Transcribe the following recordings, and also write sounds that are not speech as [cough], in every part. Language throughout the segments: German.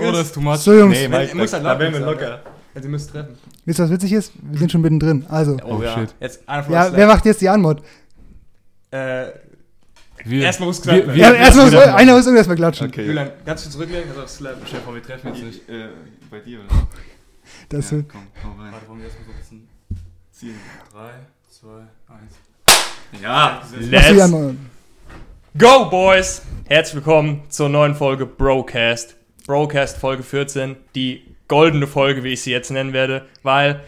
Oder ist too much? So, Jungs, Nee, Mike, muss da, halt da wären wir locker. Also ihr müsst treffen. wisst ihr, was witzig ist? Wir sind schon mittendrin. Also, Oh, Oh, ja. shit. Jetzt einer von ja, wer macht jetzt die Anmod? Äh, Wir, Erstmal muss gesagt wir, werden. wir, Ja, erstmal muss, wir- einer muss irgendwas mal klatschen. Okay. Julian, ganz viel zurücklegen, also auf Slap. Vor, wir treffen jetzt nicht. Äh, bei dir, oder? [laughs] Das ja, wird, komm, komm rein. Warte, wollen wir erstmal so ein bisschen Ziehen. 3, 2, 1. Ja! du Let's go, Boys! Herzlich willkommen zur neuen Folge Brocast. Brocast Folge 14, die goldene Folge, wie ich sie jetzt nennen werde, weil,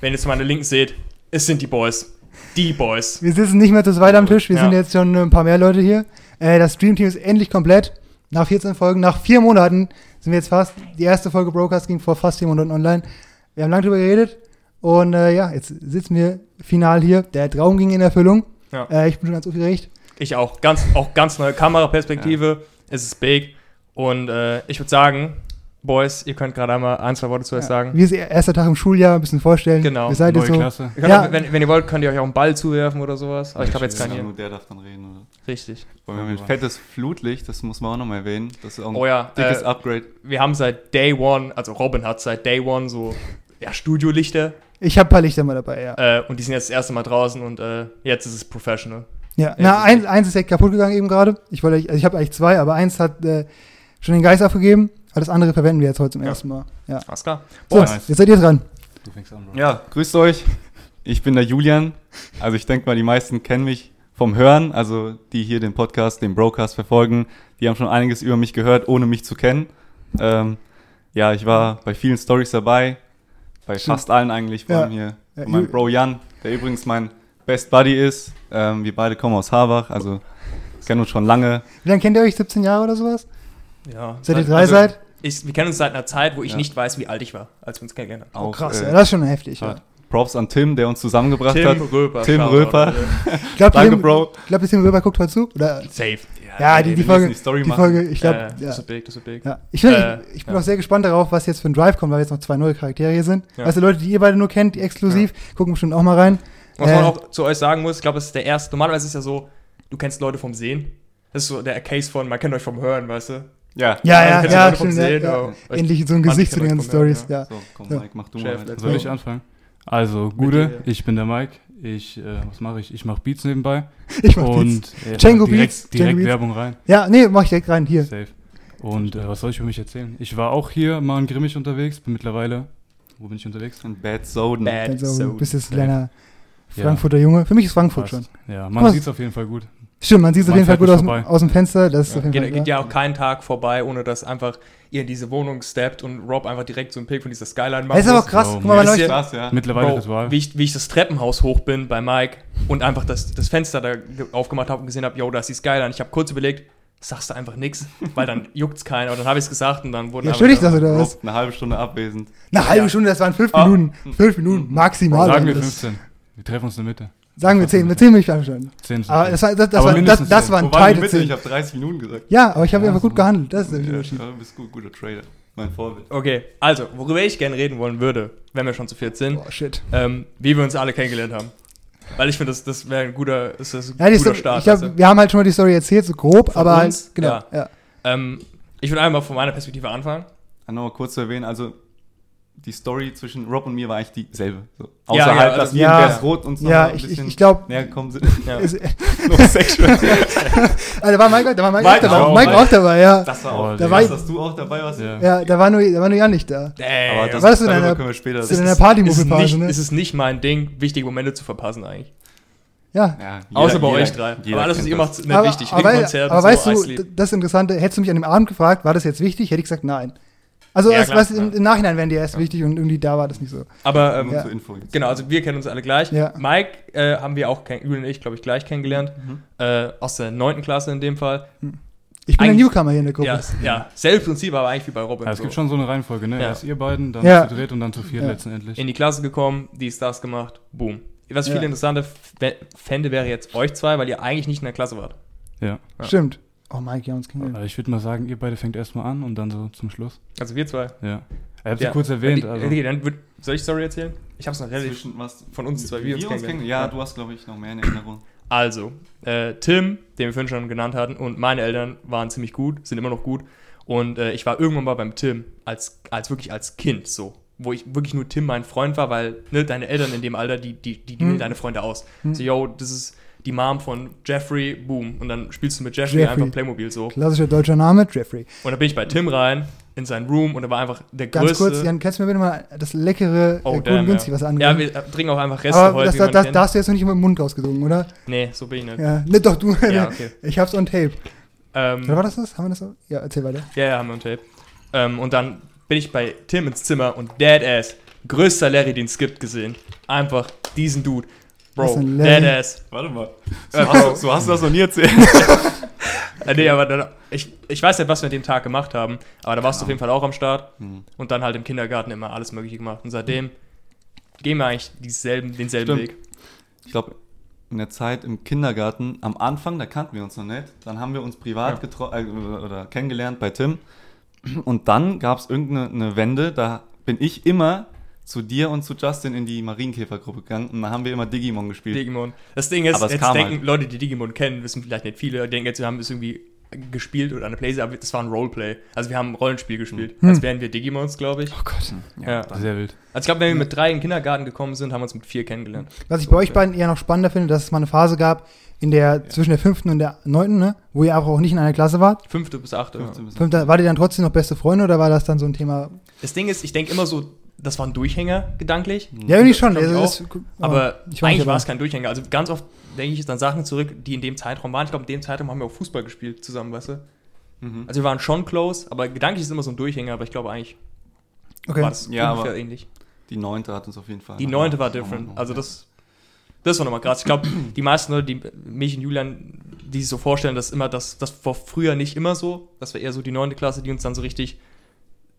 wenn ihr zu meiner Linken seht, es sind die Boys. Die Boys. Wir sitzen nicht mehr zu zweit am Tisch, wir Ja. sind jetzt schon ein paar mehr Leute hier. Äh, das Streamteam ist endlich komplett. Nach 14 Folgen, nach vier Monaten sind wir jetzt fast. Die erste Folge Broadcast ging vor fast vier Monaten online. Wir haben lange drüber geredet und äh, ja, jetzt sitzen wir final hier. Der Traum ging in Erfüllung. Ja. Äh, ich bin schon ganz aufgeregt. Ich auch. Ganz, auch ganz neue Kameraperspektive. Es ist big. Und äh, ich würde sagen, Boys, ihr könnt gerade einmal ein, zwei Worte zu euch sagen. Wie ist Ihr erster Tag im Schuljahr? Ein bisschen vorstellen. Genau. Ihr seid Neue jetzt so. Klasse. Ihr Ja. auch, wenn, wenn ihr wollt, könnt ihr euch auch einen Ball zuwerfen oder sowas. Aber ich glaube jetzt Ja, keinen hier. Nur der darf dann reden, oder? Richtig. Weil wir haben ein fettes Flutlicht, das muss man auch nochmal erwähnen. Das ist auch ein Oh ja, dickes äh, Upgrade. wir haben seit Day One, also Robin hat seit Day One so ja, Studiolichter Ich habe ein paar Lichter mal dabei, ja. äh, und die sind jetzt das erste Mal draußen und äh, jetzt ist es professional. Ja, Ja, na, ist eins, eins ist ja kaputt gegangen eben gerade. Ich wollte, also ich habe eigentlich zwei, aber eins hat äh, schon den Geist aufgegeben. Das andere verwenden wir jetzt heute zum Ja. ersten Mal. Ja. Alles klar. So, Boys, nice. jetzt seid ihr dran. Du fängst an, Bro. Ja, grüßt euch. Ich bin der Julian. Also ich denke mal, die meisten kennen mich vom Hören. Also die hier den Podcast, den Broadcast verfolgen, die haben schon einiges über mich gehört, ohne mich zu kennen. Ähm, ja, ich war bei vielen Stories dabei. Bei Stimmt. fast allen eigentlich. Vor Ja. allem hier Ja, Ju- Bro Jan, der übrigens mein Best Buddy ist. Ähm, wir beide kommen aus Harbach, also kennen uns schon lange. Wie lange kennt ihr euch? 17 Jahre oder sowas? Ja. Seit ihr Also, drei seid? Ich, wir kennen uns seit einer Zeit, wo ich Ja. nicht weiß, wie alt ich war, als wir uns kennengelernt haben. Oh, krass, äh, ja, das ist schon heftig. Ja. Props an Tim, der uns zusammengebracht hat. Röper. Tim. Röper. [laughs] Glaubt Danke, Tim- Bro. Glaubt ihr, Tim Röber guckt heute zu? Oder? Safe. Ja, ey, die, die Folge, die Story die machen. Folge, ich glaube, äh, ja. Das ist big, das ist big. Ja. Ich, bin, Äh, ich, ich bin ja. auch sehr gespannt darauf, was jetzt für ein Drive kommt, weil jetzt noch zwei neue Charaktere hier sind. Ja. Weißt du, Leute, die ihr beide nur kennt, die exklusiv, gucken bestimmt auch mal rein. Was man Äh, auch zu euch sagen muss, ich glaube, es ist der erste. Normalerweise ist es ja so, du kennst Leute vom Sehen. Das ist so der Case von, man kennt euch vom Hören, weißt du? Ja. Ja, ja, ja, vom stimmt, ja, Sehen, ja. Endlich so ein Gesicht zu den ganzen Stories. Ja. So, komm, Ja. Mike, mach du Chef, mal. Soll ich anfangen? Also, Gude, dir. ich bin der Mike. Ich, äh, was mache ich? Ich mache Beats nebenbei. [laughs] Ich mach und Beats. äh, Django direkt, Beats, direkt Django Beats. Werbung rein. Ja, nee, mach ich direkt rein. Hier. Safe. Und äh, was soll ich für mich erzählen? Ich war auch hier mal in Grimmig unterwegs, bin mittlerweile. Wo bin ich unterwegs? Und Bad Soden. Bad du Zone. bist jetzt ein kleiner Ja. Frankfurter Junge. Für mich ist Frankfurt schon. Passt. Ja, man sieht es auf jeden Fall gut. Stimmt, man sieht es auf jeden Fall gut aus, aus dem Fenster. Das ist Ja. auf jeden Geht, Fall geht ja. ja auch kein Tag vorbei, ohne dass einfach ihr in diese Wohnung steppt und Rob einfach direkt so einen Pick von dieser Skyline macht. Das ist aber krass. Oh, Guck mal, Ist euch, ja- Krass, ja. Mittlerweile Bro, Ritual. wie ich, wie ich das Treppenhaus hoch bin bei Mike und einfach das, das Fenster da ge- aufgemacht habe und gesehen habe, yo, da ist die Skyline. Ich habe kurz überlegt, sagst du einfach nichts, weil dann [laughs] juckt's keiner. Und dann habe ich es gesagt und dann wurden ja, einfach- stört dich das oder was? Rob, eine halbe Stunde abwesend. Eine halbe Ja. Stunde, das waren fünf Ah. Minuten. Fünf Minuten maximal. Sagen wir Das- 15. Wir treffen uns in der Mitte. Sagen wir zehn. Mit zehn bin ich einverstanden. 10 Aber das, war- das, das, Aber war, das, das zehn. war ein Teil Mitte? Ich 10. habe 30 Minuten gesagt. Ja, aber ich habe Ja, einfach gut gehandelt. Das ist der Ja, Unterschied. du bist gut, guter Trader. Mein Vorbild. Okay, also, worüber ich gerne reden wollen würde, wenn wir schon zu viert sind, Oh, shit. ähm, wie wir uns alle kennengelernt haben. Weil ich finde, das, das wäre ein guter, ist das ein Ja, guter Story, Start. weißt du? wir haben halt schon mal die Story erzählt, so grob, Von aber halt, genau. Ja. Ja. ähm, ich würde einmal von meiner Perspektive anfangen. Nochmal kurz zu erwähnen, also die Story zwischen Rob und mir war eigentlich dieselbe. So. Ja, Außerhalb, ja, also- dass wir Ja. in Berstrot uns noch Ja, ein ich, ich, bisschen ich glaube, näher gekommen sind. [laughs] Ja. no sexual. ah, da war Mike, da war Mike, Mike auch dabei. auch, Mike auch dabei, ja. Das war Oh, auch, da war dass du auch dabei warst. Ja. Ja, da war nur, da war nur Jan nicht da. Damn. Aber das, Warst du in darüber einer- können wir später. bist du in einer Partymuffel-Phase, ist, nicht, ne? ist es nicht mein Ding, wichtige Momente zu verpassen eigentlich. Ja. ja, Außer bei jeder- euch drei. jeder Aber alles, was ihr das. macht, ist nicht aber, wichtig. aber, aber und weißt so, du, das Interessante, hättest du mich an dem Abend gefragt, war das jetzt wichtig, hätte ich gesagt, nein. Also Ja, erst, klar, was, im, ja. im Nachhinein wären die erst wichtig und irgendwie da war das nicht so. Aber ähm, Ja. zur Info jetzt. genau, also wir kennen uns alle gleich. Ja. Mike äh, haben wir auch, Julian und ich, glaube ich, gleich kennengelernt. Mhm. Äh, aus der neunten Klasse in dem Fall. Ich bin ein Eigentlich- Newcomer hier in der Gruppe. Ja, ja, selbes Prinzip, aber eigentlich wie bei Robin. Ja, es so. gibt schon so eine Reihenfolge, ne? Ja. Erst ihr beiden, dann Ja. zu dritt und dann zu viert Ja. letztendlich. in die Klasse gekommen, dies, das gemacht, boom. Was ich Ja. viel interessanter fände, wäre jetzt euch zwei, weil ihr eigentlich nicht in der Klasse wart. Ja. Ja. Stimmt. Oh, Mike, ja, uns. Aber ich würde mal sagen, ihr beide fängt erstmal an und dann so zum Schluss. Also wir zwei. Ja. Er hat Ja. sie kurz erwähnt, Die- also. Okay, dann würd, soll ich Story erzählen? Ich habe es noch relativ. Zwischen was? von uns zwei, wie wir uns kennengelernt. Ja, Ja. du hast, glaube ich, noch mehr in Erinnerung. Also, äh, Tim, den wir vorhin schon genannt hatten, und meine Eltern waren ziemlich gut, sind immer noch gut. Und äh, ich war irgendwann mal beim Tim, als, als wirklich als Kind so. Wo ich wirklich nur Tim mein Freund war, weil ne, deine Eltern in dem Alter, die, die, die Hm. wählen deine Freunde aus. So, yo, das ist die Mom von Jeffrey, boom. Und dann spielst du mit Jeffrey, Jeffrey. einfach Playmobil so. Klassischer deutscher Name, Jeffrey. Und dann bin ich bei Tim rein, in sein Room, und da war einfach der Ganz größte. kurz, Jan, kannst du mir bitte mal das leckere, oh, äh, damn, günstig ja. was Ja, angeben? wir äh, trinken auch einfach Reste Aber heute, das, das, das, kennt. da hast du jetzt noch nicht mit dem Mund rausgedungen, oder? Nee, so bin ich nicht. Ja. Ne, doch, du. [laughs] Ja, okay. Ich hab's on tape. Ähm, Oder war das das? Haben wir das so? Ja, erzähl weiter. Ja, ja, haben wir on Tape. Ähm, und dann bin ich bei Tim ins Zimmer und Deadass, größter Larry, den es gibt, gesehen. Einfach diesen Dude. Bro? Deadass. Warte mal. Äh, So hast, du, so hast du das noch nie erzählt. [laughs] [laughs] Äh, nee, aber dann, ich, ich weiß nicht, was wir an dem Tag gemacht haben, aber da warst du auf jeden Fall auch am Start Mhm. und dann halt im Kindergarten immer alles Mögliche gemacht. Und seitdem gehen wir eigentlich dieselben, denselben Stimmt. Weg. Ich glaube, in der Zeit im Kindergarten, am Anfang, da kannten wir uns noch nicht. Dann haben wir uns privat Ja. äh, oder- kennengelernt bei Tim. Und dann gab es irgendeine eine Wende, da bin ich immer zu dir und zu Justin in die Marienkäfergruppe gegangen und da haben wir immer Digimon gespielt. Digimon. Das Ding ist, Aber es jetzt kam denken halt. Leute, die Digimon kennen, wissen vielleicht nicht viele, denken jetzt, wir haben es irgendwie gespielt oder eine Playstation, aber das war ein Roleplay. Also wir haben ein Rollenspiel gespielt, Hm. als wären wir Digimons, glaube ich. Oh Gott. Ja. Sehr wild. Also ich glaube, wenn wir mit drei in den Kindergarten gekommen sind, haben wir uns mit vier kennengelernt. Was ich bei euch beiden eher noch spannender finde, dass es mal eine Phase gab, in der zwischen der fünften und der neunten, ne, wo ihr aber auch nicht in einer Klasse wart. Fünfte bis achte. 15 bis Fünfte, wart ihr dann trotzdem noch beste Freunde oder war das dann so ein Thema? Das Ding ist, ich denke immer so, das war ein Durchhänger, gedanklich. Ja, irgendwie schon. Also, auch. das- Aber ich war nicht eigentlich war es kein Durchhänger. Also ganz oft denke ich jetzt an Sachen zurück, die in dem Zeitraum waren. Ich glaube, in dem Zeitraum haben wir auch Fußball gespielt zusammen, weißt du? Mhm. Also wir waren schon close, aber gedanklich ist es immer so ein Durchhänger, aber ich glaube eigentlich Okay. war das Ja, ungefähr aber- ähnlich. Die neunte hat uns auf jeden Fall. Die neunte war different. Also das, das war nochmal krass. Ich glaube, [clears throat] die meisten Leute, die mich und Julian, die sich so vorstellen, dass immer das, das war früher nicht immer so. Das war eher so die neunte Klasse, die uns dann so richtig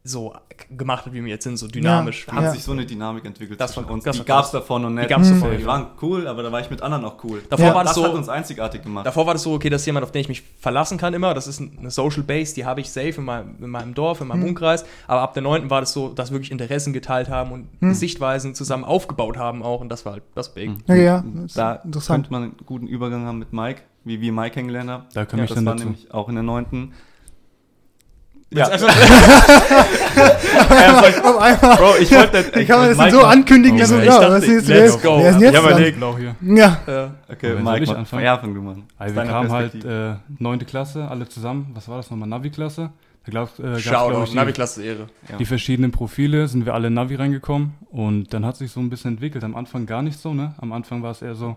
so gemacht hat, wie wir jetzt sind, so dynamisch. Da hat Ja. sich so eine Dynamik entwickelt Das zwischen war- uns. das Die gab es davor noch nicht. Die gab's Mhm. davor. Die waren cool, aber da war ich mit anderen auch cool. Davor Ja. war das das hat so, uns einzigartig gemacht. Davor war das so, okay, das ist jemand, auf den ich mich verlassen kann immer. Das ist eine Social Base, die habe ich safe in meinem, in meinem Dorf, in meinem Hm. Umkreis. Aber ab der 9. war das so, dass wir wirklich Interessen geteilt haben und Hm. Sichtweisen zusammen aufgebaut haben auch. Und das war halt das Big. Mhm. Okay, ja, ist Da interessant. könnte man einen guten Übergang haben mit Mike, wie wir Mike kennengelernt haben. Da komme Ja, ich Das dann war dazu. nämlich auch in der neunten. Ja. [laughs] Ja. Auf einmal. Bro, ich wollte Wie kann man das Mike so noch- ankündigen? Oh, dass so, ich ja, dachte, was ist let's jetzt? go. Wer ist jetzt Ich hab dran? Auch hier. Ja. Ja. Okay, Mike, ich anfangen? Ja, fang du mal an. Also wir kamen halt äh, neunte Klasse, alle zusammen. Was war das nochmal? Navi-Klasse. Da gab äh, glaub ich, die, Navi-Klasse Ehre. Ja. die verschiedenen Profile, sind wir alle in Navi reingekommen und dann hat sich so ein bisschen entwickelt. Am Anfang gar nicht so, ne? Am Anfang war es eher so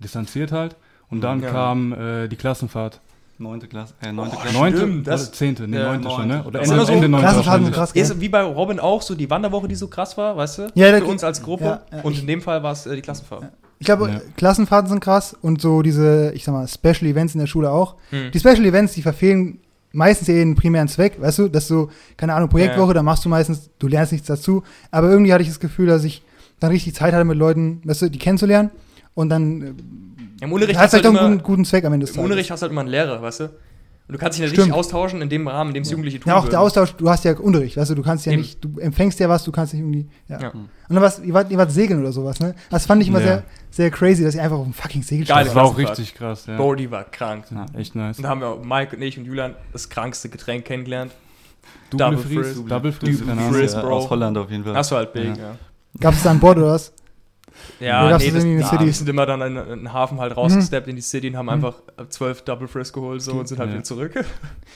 distanziert halt. Und dann Ja. kam äh, die Klassenfahrt. Neunte Klasse. Äh, neunte Klasse. Neunte stimmt, das- oder zehnte? Nee, neunte schon, ne? Oder Ende, so- Ende neunte Klassenfahrten sind krass? Ist wie bei Robin auch so die Wanderwoche, die so krass war, weißt du? Ja, Für uns als Gruppe. ja, ja, und ich- in dem Fall war es äh, die Klassenfahrt. Ich glaube, Ja. Klassenfahrten sind krass und so diese, ich sag mal, Special Events in der Schule auch. Hm. Die Special Events, die verfehlen meistens eher den primären Zweck, weißt du, dass du, keine Ahnung, Projektwoche, Ja. da machst du meistens, du lernst nichts dazu, aber irgendwie hatte ich das Gefühl, dass ich dann richtig Zeit hatte mit Leuten, weißt du, die kennenzulernen und dann äh, Im Unterricht hast du halt halt auch einen immer, guten, guten Zweck am Ende des im Tages. Unterricht hast du halt immer einen Lehrer, weißt du? Und du kannst dich Stimmt. richtig austauschen in dem Rahmen, in dem es Jugendliche tun Ja, auch der würden. Austausch, du hast ja Unterricht, weißt du, du kannst ja Eben. nicht, du empfängst ja was, du kannst nicht irgendwie, ja. Ja. Und dann was, ihr wart, ihr wart segeln oder sowas, ne? Das fand ich immer Ja. sehr, sehr crazy, dass ihr einfach auf dem fucking Segel Geil. Das war auch richtig krass, ja. Bro, die war krank. ja echt nice. Und da haben wir Mike und ich und Julian das krankste Getränk kennengelernt. Double Double Freeze, Frizz. Double Frizz, Double. Frizz. Ja, Bro. Aus Holland auf jeden Fall. Das war halt big, Ja. ja. Gab es da an Bord oder was? Ja, nee, das in ja, den wir Cities? sind immer dann in, in den Hafen halt rausgesteppt in die City und haben einfach zwölf Double Frizz geholt so und sind halt Ja. wieder zurück.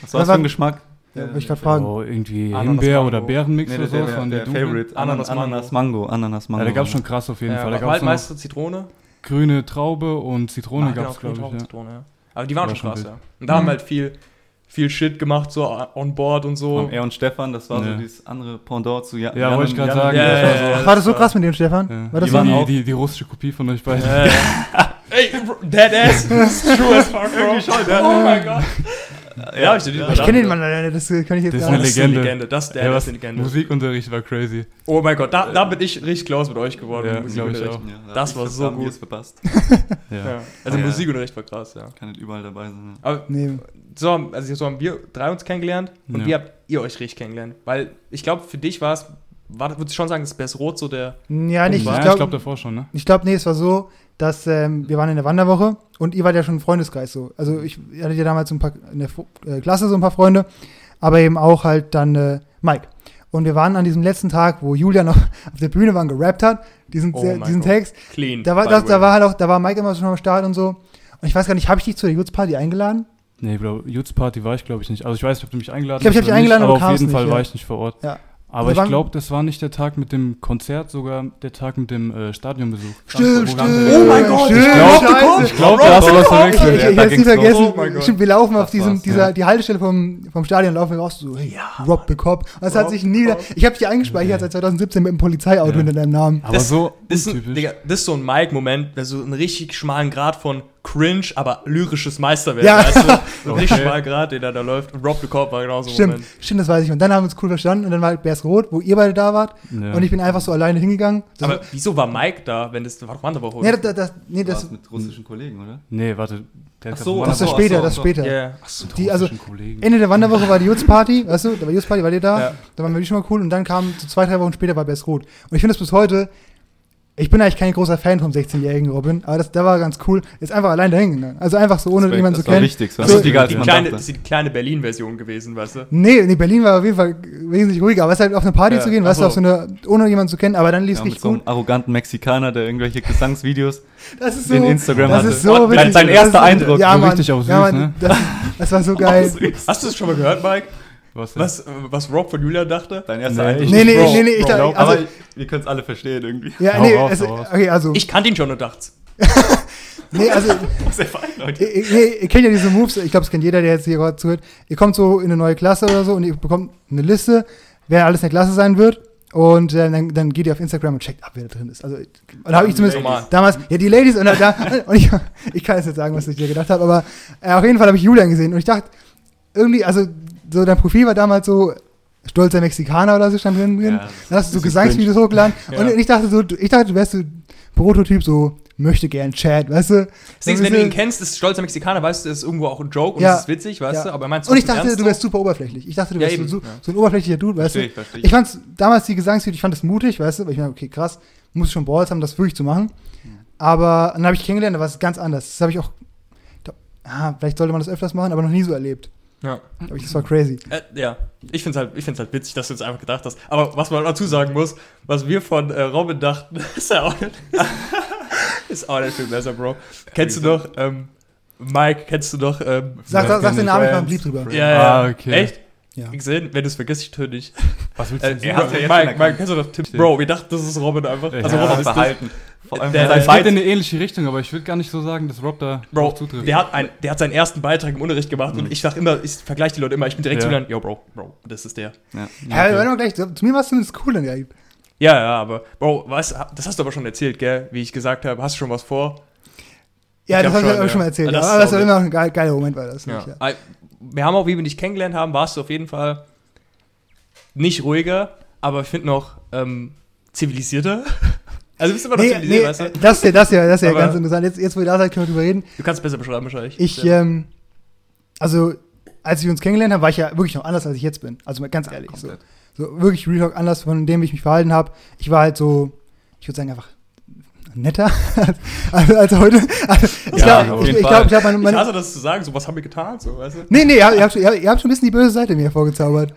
Was war das für ein Geschmack? Ja, wollte ich gerade fragen. Oh, irgendwie Ananas Himbeer Mango. oder Bärenmix Nee, oder der, so. der, von der, der Double. Favorite. Ananas Ananas, Mango. Ananas Mango. Ja, da gab es schon krass auf jeden Ja, Fall. Da gab halt meistens Zitrone. grüne Traube und Zitrone Ah, gab es, grüne glaube ich. Ja. Zitrone, ja. Aber die waren War schon krass, ja. Und da haben Mhm. wir halt viel, viel Shit gemacht, so on board und so. Und er und Stefan, das war Ja. so dieses andere Pendant zu Jan. Ja, wollte ich gerade sagen. Ja, das ja, war so. War das so krass mit dem Stefan? Ja. War das die, so waren die, die, die russische Kopie von euch beiden. Ja, ja. [laughs] Ey, bro, dead ass. [laughs] True as fuck, bro. Oh mein Gott. Ja, ich die Ich kenne den Mann leider nicht, das äh, kann ich jetzt Das ist gar eine Das nicht. ist eine Legende. Das, der Ja, ist was, eine Legende. Musikunterricht war crazy. Oh mein Gott, da, da bin ich richtig close mit euch geworden. Ja, ich Musikunterricht. auch. Ja, Das hab war so gut. verpasst. [laughs] Ja. Ja. Also Ja. Musikunterricht war krass, ja. Kann nicht überall dabei sein. ja. Aber Nee. so, haben- also so haben wir drei uns kennengelernt und Ja. wie habt ihr euch richtig kennengelernt? Weil ich glaube, für dich war es, war, würdest du schon sagen, das ist Rot so der. Ja, nicht. ja, Ich glaube, glaube davor schon, ne? ich glaub, nee, es war so, dass ähm, wir waren in der Wanderwoche und ihr wart ja schon ein Freundeskreis so. Also ich hatte ja damals so ein paar in der äh, Klasse so ein paar Freunde, aber eben auch halt dann äh, Mike. Und wir waren an diesem letzten Tag, wo Julia noch [laughs] auf der Bühne war und gerappt hat, diesen, Oh mein diesen. Text. Clean. Da war, das, da war halt auch, da war Mike immer schon am Start und so. Und ich weiß gar nicht, habe ich dich zu der Youth-Party eingeladen? Nee, Bro, Youth Party war ich, glaube ich, nicht. Also ich weiß nicht, ob du mich eingeladen Ich glaub, ich hab hast dich oder nicht, eingeladen, aber aber auf jeden Fall nicht, war ja. ich nicht vor Ort. Ja. Aber ich glaube, das war nicht der Tag mit dem Konzert, sogar der Tag mit dem äh, Stadionbesuch. Stimmt, stimmt. Oh mein Gott, stimmt, ich. Ich glaube, da hast du was. Ich, verwechselt. ich, ich da hab's nie vergessen. Oh. Stimmt, wir laufen auf diesem, dieser, ja. die Haltestelle vom, vom Stadion, laufen wir raus, so, hey, Ja, Rob the Cop. Und das hat sich nie wieder, ich habe dich eingespeichert seit 2017 mit einem Polizeiauto Ja. hinter deinem Namen. Aber Das- so Das ist. Digga, das ist so ein Mike-Moment, der so einen richtig schmalen Grad von cringe, aber lyrisches Meisterwerk. Ja. Weißt du? [laughs] So Okay. schmalen Grad, der da, läuft. Und Rob the Cop war genauso Stimmt, Moment. stimmt, das weiß ich. Und dann haben wir uns cool verstanden und dann war Bärs Rot, wo ihr beide da wart. Ja. Und ich bin einfach so alleine hingegangen. Das, Aber wieso war Mike da, wenn das war doch Wanderwoche? nee, das, das, nee, Das mit russischen Kollegen, oder? Nee, warte. Der Ach so, das ist später, das ist später. Ach so. die- also, Kollegen. Ende der Wanderwoche war die Jutz-Party, weißt du, da war Jutz-Party, war ihr da? Ja. Da waren wir schon mal cool und dann kam so zwei, drei Wochen später war Bärs Rot. Und ich finde das bis heute, ich bin eigentlich kein großer Fan vom 16-jährigen Robin, aber das, der war ganz cool. Ist einfach allein dahin gegangen. Also einfach so, ohne Das jemanden zu das war kennen. wichtig, das war So- Die man kleine, dachte. das ist die kleine Berlin-Version gewesen, weißt du? Nee, nee, Berlin war auf jeden Fall wesentlich ruhiger, aber es ist halt auf eine Party Ja, zu gehen, weißt du, so. so eine, ohne jemanden zu kennen, aber dann lief es Ja, mit richtig so einem gut. arroganten Mexikaner, der irgendwelche Gesangsvideos Das ist so, in Instagram das hatte. ist so witzig. sein Das erster ist- Eindruck, Ja, so Mann, richtig auf ja, Mann, ne? das, das war so geil. Hast du das schon mal gehört, Mike? Was? Was, was Rob von Julia dachte? Dein erster Nee, Eindruck. ich- Nee, nee, Bro, nee, nee, ich Bro, dachte, also, wir können es alle verstehen irgendwie. ja, Hau nee, raus, raus. okay, also, Ich kannte ihn schon und dachte, [laughs] nee, also, [laughs] Sehr fein, Leute. ihr, ihr, ihr kennt ja diese Moves, ich glaube, es kennt jeder, der jetzt hier gerade zuhört. Ihr kommt so in eine neue Klasse oder so und ihr bekommt eine Liste, wer alles in der Klasse sein wird. Und äh, dann, dann geht ihr auf Instagram und checkt ab, wer da drin ist. Also, oder habe ich zumindest Ladies. damals, ja, die Ladies und, da, [laughs] und ich, ich kann jetzt nicht sagen, was ich dir gedacht habe, aber äh, auf jeden Fall habe ich Julian gesehen und ich dachte, irgendwie, also, so dein Profil war damals so stolzer Mexikaner oder so stand drin. Ja, dann hast du so Gesangsvideos hochgeladen Ja. und ich dachte so, ich dachte, du wärst so Prototyp, so möchte gern Chat, weißt du? Deswegen, wenn du ihn kennst, ist stolzer Mexikaner, weißt du, ist irgendwo auch ein Joke und Ja. es ist witzig, weißt Ja. du, aber meinst Und ich dachte, du wärst super oberflächlich. Ich dachte, du Ja, wärst eben, so, ja. so ein oberflächlicher Dude, weißt Verstehe du? ich, verstehe Ich fand's damals die Gesangsvideos, ich fand es mutig, weißt du, weil ich mir, okay, krass, muss schon Balls haben, das wirklich zu machen. Aber dann habe ich kennengelernt, da war es ganz anders. Das habe ich auch, ah, vielleicht sollte man das öfters machen, aber noch nie so erlebt. Ja. Aber ich, das war crazy. Äh, ja, ich finde es halt, ich find's halt witzig, dass du jetzt einfach gedacht hast. Aber was man dazu sagen muss, was wir von äh, Robin dachten, [laughs] ist ja auch nicht, [laughs] ist auch nicht viel besser, Bro. Kennst du noch, ähm, Mike, kennst du noch, ähm, Sag, sag, sag den. Namen, ich war Friends. blieb drüber. ja, ja, Ah, okay. echt? Ja. Gesehen? Wenn du es vergisst, ich töte dich. Was willst Äh, du denn er sagen? hat, ja jetzt Mike, Mike, kennst du noch Tim? Bro, wir dachten, das ist Robin einfach. Ja, Also ja, Robin ist das. Vor allem Der- sein Es geht in eine ähnliche Richtung, aber ich würde gar nicht so sagen, dass Rob da Bro, zutrifft. der hat, ein, der hat seinen ersten Beitrag im Unterricht gemacht und ich sag immer, ich vergleiche die Leute immer, ich bin direkt Ja. zu lernen, yo, Bro, Bro, das ist der. Ja. Ja, Okay. warte mal gleich, zu mir war es zumindest cool direkt. Ja, ja, aber, Bro, weißt, das hast du aber schon erzählt, gell? Wie ich gesagt habe, hast du schon was vor? Ja, Ich das habe ich schon, auch schon mal ja. erzählt. Ja, Ja, das aber das war immer noch ein geil, geiler Moment, war das. Ja. ja. Äh, Wir haben auch, wie wir dich kennengelernt haben, warst du auf jeden Fall nicht ruhiger, aber ich finde noch ähm, zivilisierter. [laughs] Also du bist immer noch Nee, zivilisiert, nee, weißt du? äh, das ist ja, das ja, das ist ja ganz interessant. Jetzt, jetzt, wo ihr da seid, können wir drüber reden. Du kannst es besser beschreiben wahrscheinlich. Ich, ja. ähm, also, als wir uns kennengelernt haben, war ich ja wirklich noch anders, als ich jetzt bin. Also mal ganz ehrlich. So, so wirklich Real Talk anders von dem, ich mich verhalten habe. Ich war halt so, ich würde sagen, einfach netter als, [laughs] als heute. Also, ich Ja, glaube, ich, ich, glaub, ich habe meine, ich meine hasse das zu sagen, so was haben wir getan, so, weißt du? Nee, nee, ihr, habt- schon- ihr, habt- schon ein bisschen die böse Seite mir vorgezaubert.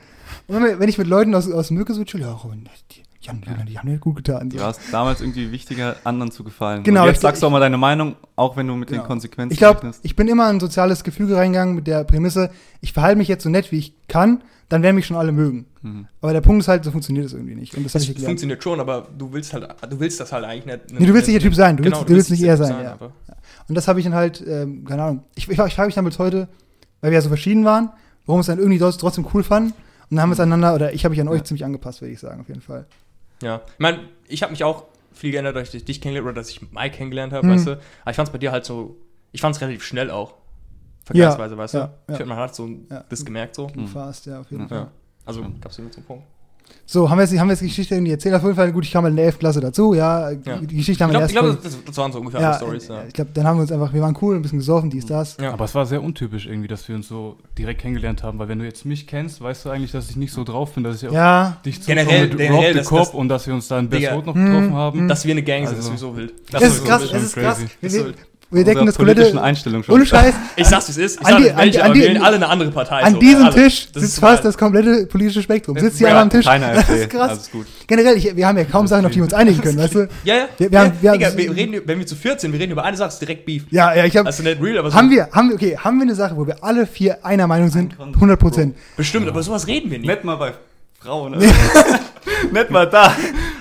Und wenn, ich mit Leuten aus, aus Mücke so chill, ja, Robin, die, die, haben, die, die haben dir gut getan. Du warst damals irgendwie wichtiger, anderen zu gefallen. Genau, Und jetzt ich- sagst du auch mal deine Meinung, auch wenn du mit Genau. den Konsequenzen Ich glaube, ich bin immer in ein soziales Gefüge reingegangen mit der Prämisse, ich verhalte mich jetzt so nett, wie ich kann, dann werden mich schon alle mögen. Mhm. Aber der Punkt ist halt, so funktioniert es irgendwie nicht. Und das Das funktioniert schon, aber du willst halt, du willst das halt eigentlich nicht. Nee, du willst nicht der Typ sein, du Genau, willst, du willst nicht er der sein. Typ Ja. Und das habe ich dann halt, ähm, keine Ahnung. Ich, ich, ich frage mich dann bis heute, weil wir ja so verschieden waren, warum es dann irgendwie trotz- trotzdem cool fanden. Und dann haben wir es aneinander, oder ich habe mich an euch Ja. ziemlich angepasst, würde ich sagen, auf jeden Fall. Ja, ich meine, ich habe mich auch viel geändert, dass ich dich kennengelernt oder dass ich Mike kennengelernt habe, Mhm. weißt du. Aber ich fand es bei dir halt so, ich fand es relativ schnell auch. Vergleichsweise, weißt du. ja, Ich ja. finde, man hat so Ja. das gemerkt so. Du fast, ja, auf jeden Ja. Fall. Ja. Also Ja. gab's hier zum Punkt. So, haben wir, jetzt, haben wir jetzt die Geschichte irgendwie erzählt? Auf jeden Fall, gut, ich kam halt in der 11. Klasse dazu, ja. Ja. Die Geschichte haben Ich wir glaube, erst glaub, das, das waren so ungefähr ja, alle Stories. Ja. Ich glaube, dann haben wir uns einfach, wir waren cool, ein bisschen gesoffen, dies, das. Ja. Aber es war sehr untypisch irgendwie, dass wir uns so direkt kennengelernt haben, weil wenn du jetzt mich kennst, weißt du eigentlich, dass ich nicht so drauf bin, dass ich auch Ja, dich Generell- mit generell, Rob the das- Cop und dass wir uns da in. Best Road noch Hm, getroffen haben. Dass wir eine Gang sind, ist Also- sowieso wild. das ist ist krass, das ist krass. crazy. Wir, Ist wir, decken das komplette. Einstellung schon. Ohne Scheiß. Ich sag's, wie es ist. Ich An sag die- an- die- wir wählen alle eine andere Partei. An so, diesem alle. Tisch Das sitzt ist fast das komplette politische Spektrum. Sitzt hier Ja, am Tisch. keiner Das ist krass. Alles gut. Generell, ich, wir haben ja kaum Sachen, auf die wir uns einigen [laughs] können, weißt du? Ja, ja. Wir- wir haben- wir haben- Digga, wir reden, wenn wir zu 14, wir reden über eine Sache, ist direkt Beef. Ja, ja, ich habe. Also nicht real, aber so Haben wir, haben wir, okay, haben wir eine Sache, wo wir alle vier einer Meinung sind? Ein Kon- 100 Prozent. bestimmt, aber sowas reden wir nicht. Nicht mal bei Frauen, ne? [laughs] Nicht mal da.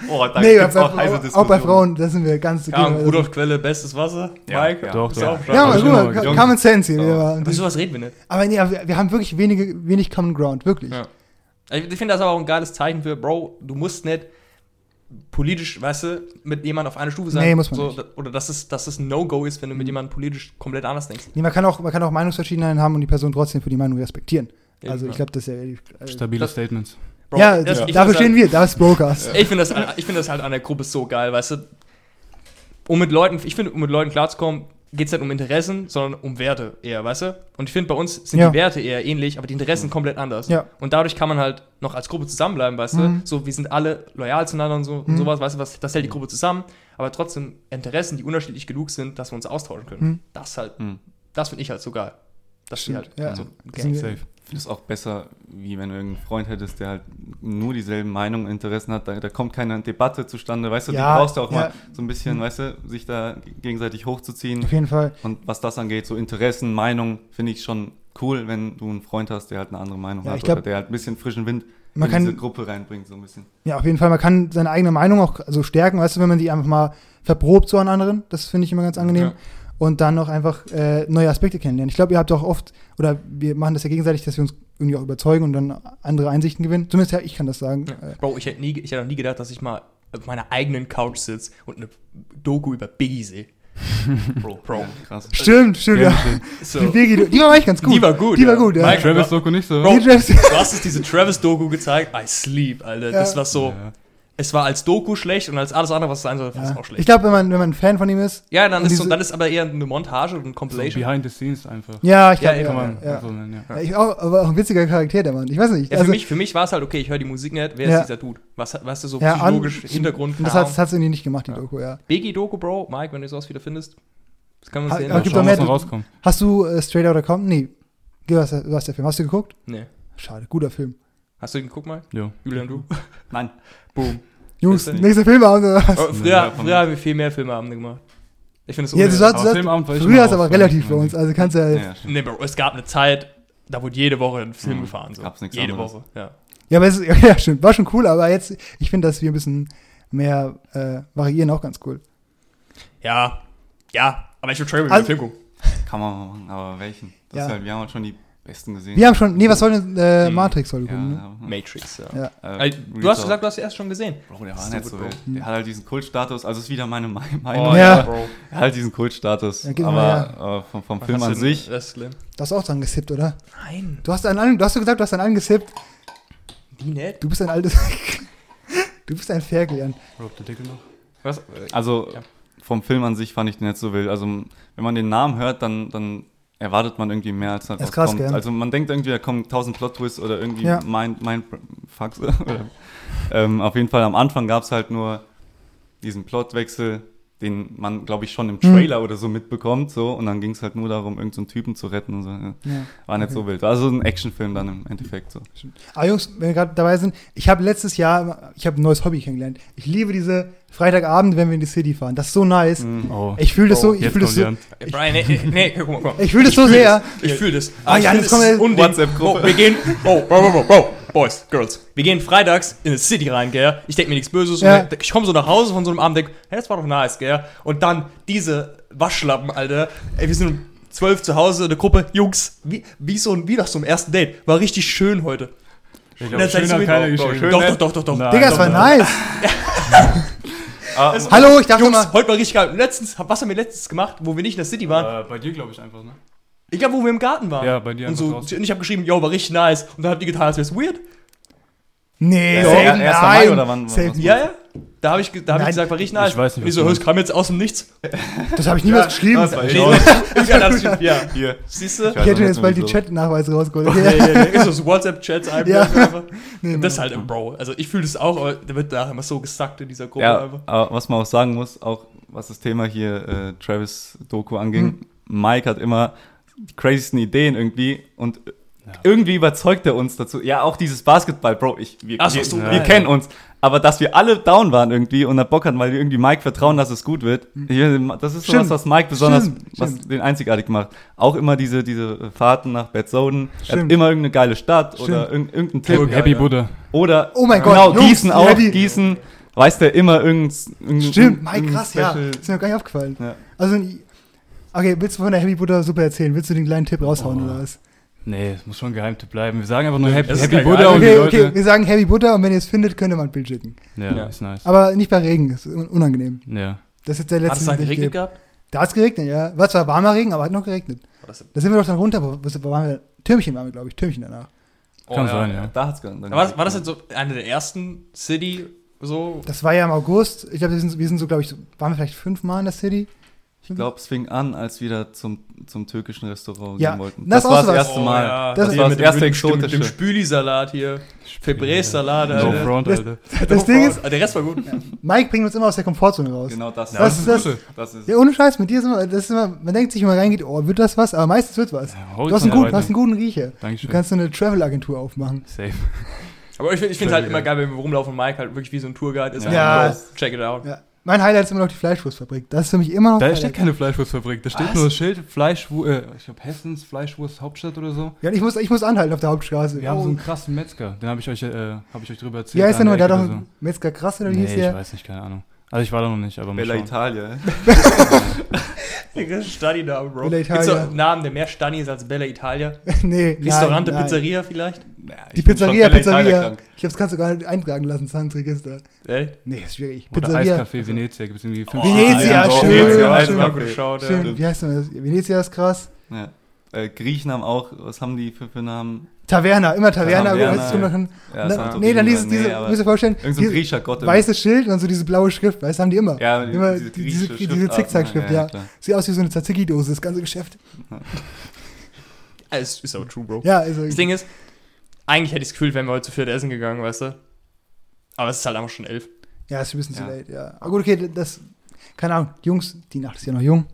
Oh, da Nee, gibt's bei, auch heiße auch, Diskussionen. bei Frauen, da sind wir ganz Ja, okay, Rudolf Quelle, bestes Wasser. Ja, Mike, ja. Doch, doch. auch Ja, aber guck mal, Common Sense hier. Aber sowas reden wir nicht. Aber nee, aber wir, wir haben wirklich wenige, wenig Common Ground, wirklich. Ja. Ich, ich finde das aber auch ein geiles Zeichen für, Bro, du musst nicht politisch, weißt du, mit jemandem auf einer Stufe sein. Nee, muss man so, nicht. Oder dass es, dass es ein No-Go ist, wenn du mit jemandem politisch komplett anders denkst. Nee, man kann auch, man kann auch Meinungsverschiedenheiten haben und die Person trotzdem für die Meinung respektieren. Ja, Also ja. ich glaube, das ist ja. äh, Stabile Statements. Bro, ja, das- das, ich dafür find das stehen halt- wir, da ist Brokers. Ich finde das, ich find das halt an der Gruppe so geil, weißt du. Um mit Leuten, ich finde, um mit Leuten klarzukommen, geht es nicht um Interessen, sondern um Werte eher, weißt du? Und ich finde, bei uns sind Ja. die Werte eher ähnlich, aber die Interessen komplett anders. Ja. Und dadurch kann man halt noch als Gruppe zusammenbleiben, weißt Mhm. du? So, wir sind alle loyal zueinander und so und Mhm. sowas, weißt du, was, das hält die Gruppe zusammen, aber trotzdem Interessen, die unterschiedlich genug sind, dass wir uns austauschen können. Mhm. Das halt, Hm. das finde ich halt so geil. Dass die halt Ja. so, Das sind wir- Safe. Ich finde es auch besser, wie wenn du irgendeinen Freund hättest, der halt nur dieselben Meinungen und Interessen hat. Da, da kommt keine Debatte zustande. Weißt du, Ja, die brauchst du auch ja. mal so ein bisschen, weißt du, sich da gegenseitig hochzuziehen. Auf jeden Fall. Und was das angeht, so Interessen, Meinung, finde ich schon cool, wenn du einen Freund hast, der halt eine andere Meinung Ja, hat ich glaub- oder der halt ein bisschen frischen Wind Man in kann- diese Gruppe reinbringt, so ein bisschen. Ja, auf jeden Fall. Man kann seine eigene Meinung auch so stärken, weißt du, wenn man die einfach mal verprobt so an anderen. Das finde ich immer ganz angenehm. Ja. Und dann noch einfach äh, neue Aspekte kennenlernen. Ich glaube, ihr habt auch oft, oder wir machen das ja gegenseitig, dass wir uns irgendwie auch überzeugen und dann andere Einsichten gewinnen. Zumindest ja, ich kann das sagen. Ja. Bro, ich hätte nie, ich hätte noch nie gedacht, dass ich mal auf meiner eigenen Couch sitze und eine Doku über Biggie sehe. [laughs] Bro, Bro. Krass. Stimmt, stimmt, ja. So. Die, Biggie, die war eigentlich ganz gut. Die war gut, Die war ja. gut, ja. Mike, Travis Doku nicht so. Bro, du hast uns diese Travis-Doku gezeigt. I sleep, Alter. Das Ja. war so. Ja. Es war als Doku schlecht und als alles andere, was es sein soll, war es Ja. auch schlecht. Ich glaube, wenn man, wenn man ein Fan von ihm ist. ja, dann ist, so, dann ist aber eher eine Montage und eine So Compilation. behind the scenes einfach. Ja, ich Ja, glaube, Kann ja, man ja, so nennen, ja. ja. Ich auch, aber auch ein witziger Charakter, der Mann. Ich weiß nicht. ja, also, für mich, für mich war es halt, okay, ich höre die Musik nicht. Wer Ja. ist dieser Dude? Was, weißt du, so ja, an- psychologisch, Hintergrund, Und das hat es irgendwie nicht gemacht, die Doku, ja. Biggie-Doku, Bro. Mike, wenn du sowas wieder findest, das uns Ha- sehen. Mal gibt schauen, was mehr- noch rauskommt. Hast du äh, Straight Outta Compton? Nee. Was, was der Film? Hast du geguckt? Nee. Schade, guter Film. Hast du ihn geguckt, Mike? Jo. Julian, du? Nein. Boom. [laughs] Jungs, er nächster Filmabend oder was? Oh, früher, Ja, früher haben wir viel mehr Filmeabende gemacht. Ich finde es Ja, du sagst, du Filmabend war früher ist aber relativ bei uns, also kannst ja. Ja, Ja. Nee, Bro, es gab eine Zeit, da wurde jede Woche ein Film Mhm. gefahren. So. Gab's nichts jede anderes. Woche, ja. aber es ist, [laughs] ja, stimmt, war schon cool, aber jetzt, ich finde, dass wir ein bisschen mehr äh, variieren auch ganz cool. Ja, ja, aber ich will Trailer Also- Film gucken. Kann man machen, aber welchen? Das Ja. ist halt, wir haben halt schon die besten gesehen. Wir haben schon, nee, was soll denn äh, Mhm. Matrix soll ja, gucken, ne? Matrix, ja. Ja. Äh, du hast gesagt, du hast ihn erst schon gesehen. Bro, der war So nicht gut, so Bro. wild. Der hat halt diesen Kultstatus, also ist wieder meine Me- Meinung. Oh, Ja. aber Er hat halt diesen Kultstatus. Ja, aber mal äh, vom, vom Film an sich, schlimm. Du hast auch dran gesippt, oder? Nein, Du hast allen, du hast gesagt, du hast an allen gesippt. die nicht. Du bist ein altes. [laughs] du bist ein Ferkel, Jan. Rob der Dicke noch. Was? also Ja. vom Film an sich fand ich den nicht so wild. Also wenn man den Namen hört, dann, dann erwartet man irgendwie mehr, als Das ist krass, gell? Also man denkt irgendwie, da kommen tausend Plot-Twists oder irgendwie Ja. Mind, Mind [laughs] oder, ähm, auf jeden Fall am Anfang gab es halt nur diesen Plotwechsel, den man, glaube ich, schon im Hm. Trailer oder so mitbekommt. So, und dann ging es halt nur darum, irgendeinen so einen Typen zu retten und so. Ja. Ja. War nicht Okay. so wild. War so ein Actionfilm dann im Endeffekt so. Aber Jungs, wenn wir gerade dabei sind, ich habe letztes Jahr, ich habe ein neues Hobby kennengelernt. Ich liebe diese Freitagabend, wenn wir in die City fahren. Das ist so nice. Mhm. Oh, Ich fühle das Oh, so, ich fühle das so, Jan. Brian, nee, nee, nee, guck mal, mal. ich fühle das so fühl sehr. Ich fühle das. Ah, ich ja, es kommt der Unding. WhatsApp-Gruppe. Wir gehen, oh, bro, bro, bro, bro, Boys, Girls. Wir gehen freitags in die City rein, gell? Ich denke mir nichts Böses. Ja. Und ich komme so nach Hause von so einem Abend, denk, hey, das war doch nice, gell? Und dann diese Waschlappen, Alter. Ey, wir sind um 12 zu Hause, eine Gruppe, Jungs, wie, wie, so, ein- wie nach so einem ersten Date. War richtig schön heute. Ich Und glaube, dann sagst schön du hat mir, keiner Bro, geschrieben. schön, Doch, doch, doch, doch, doch. Nein, Digga, es war nice. [laughs] Ah, Hallo, ich dachte Jungs, mal. heute war richtig geil. Letztens, was haben wir letztens gemacht, wo wir nicht in der City waren? Äh, bei dir, glaube ich, einfach, ne? Ich glaube, wo wir im Garten waren. Ja, bei dir Und, einfach so, draußen. und ich habe geschrieben, yo, war richtig nice. Und dann habt ihr getan, als wäre es weird. Nee, Ja, selten, er- erster nein. Mai oder wann- Selten. Ja, ja. Da habe ich, da hab ich Nein, gesagt, war richtig nice. ich weiß nicht, was so, du es kam jetzt aus dem Nichts. Das habe ich niemals geschrieben. das war ich [laughs] ich. ja, das stimmt, ja. Hier. Siehst du? Ich hätte jetzt bald die wieso. Chat-Nachweise rausgeholt. Nee, [laughs] nee, nee. Ist das WhatsApp-Chats einfach. Ja. einfach. [laughs] Nee, Das ist halt ein Bro. Also ich fühle das auch, aber der wird da immer so gesackt in dieser Gruppe Ja, einfach. aber was man auch sagen muss, auch was das Thema hier äh, Travis Doku anging, Mike hat immer die crazysten Ideen irgendwie und Ja. irgendwie überzeugt er uns dazu. Ja, auch dieses Basketball, Bro, ich, wir, Ach so, wir, so, wir ja, kennen ja. uns. Aber dass wir alle down waren irgendwie und er Bock hatten, weil wir irgendwie Mike vertrauen, dass es gut wird. Hier, Das ist sowas, Stimmt. was Mike besonders, Stimmt, was stimmt. den einzigartig macht. Auch immer diese, diese Fahrten nach Bad Soden. Er hat immer irgendeine geile Stadt Stimmt. oder irg irgendein Tipp. Urgeil, Happy ja. Buddha. Oder Oh mein Gott, genau, Jungs, Gießen ja, auch. die- Gießen weiß der immer irgend, irgendein Stimmt, Mike, irgendein krass, ja. Special- Ist mir gar nicht aufgefallen. Ja. Also, okay, willst du von der Happy Buddha super erzählen? Willst du den kleinen Tipp raushauen Oh. oder was? Nee, es muss schon ein Geheimtipp bleiben. Wir sagen einfach nur Happy, Happy Buddha die Okay, Leute. okay, wir sagen Happy Buddha und wenn ihr es findet, könnt ihr mal ein Bild schicken. Ja, Ja. ist nice. Aber nicht bei Regen, das ist un- unangenehm. Ja. Das ist jetzt der Hat letzte, es da geregnet gebe. gehabt? Da hat es geregnet, ja. War zwar warmer Regen, aber hat noch geregnet. Das- Da sind wir doch dann runter, wo, waren wir? Türmchen waren wir, glaube ich, Türmchen danach. Oh, Kann sein, ja. Da hat's dann. War das, war das jetzt so eine der ersten City, so? Das war ja im August. Ich glaube, wir sind, wir sind so, glaube ich, so, waren wir vielleicht fünfmal in der City? Ich glaube, es fing an, als wir da zum, zum türkischen Restaurant Ja, gehen wollten. das Das, war das erste Mal. ja. Das hier war mit das erste dem, mit dem, mit dem Exotische. Spüli-Salat hier. Febrés-Salat, No Alter. front, Das- Alter. Das Ding ist, Ah, Der Rest war gut. Mike bringt uns immer aus der Komfortzone raus. Genau das. Ja, das ist das. das ist Ja, ohne Scheiß, mit dir ist immer, das ist immer, man denkt sich, wenn man reingeht, oh, wird das was? Aber meistens wird was. Ja, Du hast einen, guten, hast einen guten Riecher. Du Dankeschön. kannst so eine Travel-Agentur aufmachen. Safe. [laughs] Aber ich, find- ich finde halt immer geil, wenn wir rumlaufen und Mike halt wirklich wie so ein Tourguide ist. Ja. Check it out. Ja. Mein Highlight ist immer noch die Fleischwurstfabrik. Das ist für mich immer noch. Da Highlight. steht keine Fleischwurstfabrik. Da steht Was? nur das Schild Fleischwurst, äh, ich glaube Hessens Fleischwurst Hauptstadt oder so. Ja, ich muss, ich muss anhalten auf der Hauptstraße. Wir haben Oh. so einen krassen Metzger. Den habe ich euch, äh, habe ich euch drüber erzählt. Wie heißt der nochmal? Der hat doch einen Metzger krass oder wie Nee, hieß ich der? weiß nicht, keine Ahnung. Also ich war da noch nicht, aber Bella. Italia. [laughs] [laughs] Digga, Stani-Namen, Bro. Bella Gibt's Italia. doch einen Namen, der mehr Stani ist als Bella Italia? [laughs] nee, Restaurante, nein, nein. Pizzeria vielleicht? Ja, Die Pizzeria, Pizzeria. Ich glaube, das kannst du gar nicht eintragen lassen, ins Handelsregister. Echt? Nee, ist schwierig. Oder Pizzeria. Eiscafé Venezia gibt es irgendwie fünf Venezia, Sterne. schön, Venezia, schön. Mal geschaut, ja. Stimmt, wie heißt denn das? Venezia ist krass. Ja. Äh, Griechen haben auch, was haben die für, für Namen? Taverna, immer Taverna. Taverna, ja. schon, Ja, das na, so nee, dann dieses, diese, nee, müsst ihr vorstellen, so griechischer Gott. weißes Schild und so diese blaue Schrift, weißt du, haben die immer. Ja, immer diese diese, diese Schriftarten, Zickzack-Schrift, ja. klar. Sieht aus wie so eine Tzatziki-Dose, das ganze Geschäft. Es ist aber true, Bro. Ja, also, Das Ding ist, eigentlich hätte ich das Gefühl, wären wir heute zu viert essen gegangen, weißt du? Aber es ist halt einfach schon elf. ja, ist ein bisschen zu Ja. late, ja. Aber gut, okay, das, keine Ahnung, Jungs, die Nacht ist ja noch jung.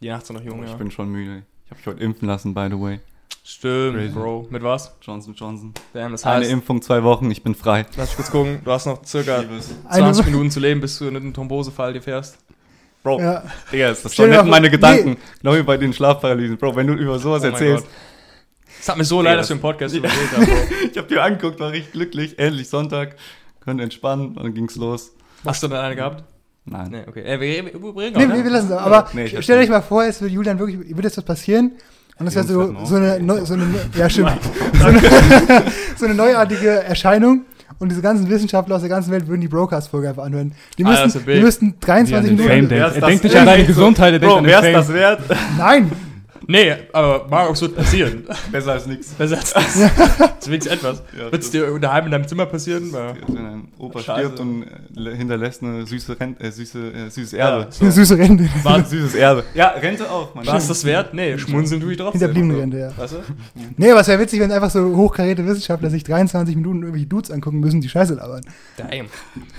Die Nacht sind noch jung, Oh, ja. ich bin schon müde. Ich habe mich heute impfen lassen, by the way. Stimmt, Crazy. Bro. Mit was? Johnson Johnson. Damn, das Eine heißt, Impfung, zwei Wochen, ich bin frei. lass mich kurz gucken, du hast noch circa Eine 20 Woche- Minuten zu leben, bis du in einen Thrombosefall dir fährst. Bro, Ja. Digga, ist das dir nicht meine Gedanken. Genau wie bei den Schlafparalysen. Bro, wenn du über sowas Oh erzählst. Es hat mir so Digga, leid, dass wir im Podcast [laughs] haben, Bro. Ich hab dir angeguckt, war richtig glücklich. Endlich Sonntag. Konnte entspannen und dann ging's los. Hast du dann eine gehabt? Nein. Nee, okay. Äh, wir, wir, wir bringen Nee, auch, wir, wir ne? lassen es. Aber Nee, stellt euch mal vor, es würde Julian wirklich, würde jetzt was passieren. Und das wäre so, so, eine, neu, [laughs] so eine, ja stimmt, so eine, so eine neuartige Erscheinung. Und diese ganzen Wissenschaftler aus der ganzen Welt würden die Broadcast-Folge einfach anhören. Die Ah, müssten, ist die müssten Wie an 23 den Fame Minuten. Denkt. Er denkt nicht an deine Gesundheit, er denkt Bro, an den wär's Fame. das wert? Nein! Nee, aber Markus wird passieren. [laughs] Besser als nichts. Besser als [laughs] ist wenigstens etwas. Ja, Wird es dir daheim in deinem Zimmer passieren? Ja. Wenn ein Opa Scheiße. stirbt und äh, hinterlässt eine süße Rente, äh, süße, äh, süßes Ja, Erbe. so. Eine süße Rente. War, Süßes Erbe. Ja, Rente auch. War es das wert? Nee, schmunzeln tue ich trotzdem. Hinterbliebenenrente, ja. Weißt du? Nee, aber es wäre witzig, wenn einfach so hochkaräte Wissenschaftler sich 23 Minuten irgendwelche Dudes angucken müssen, die Scheiße labern. Damn.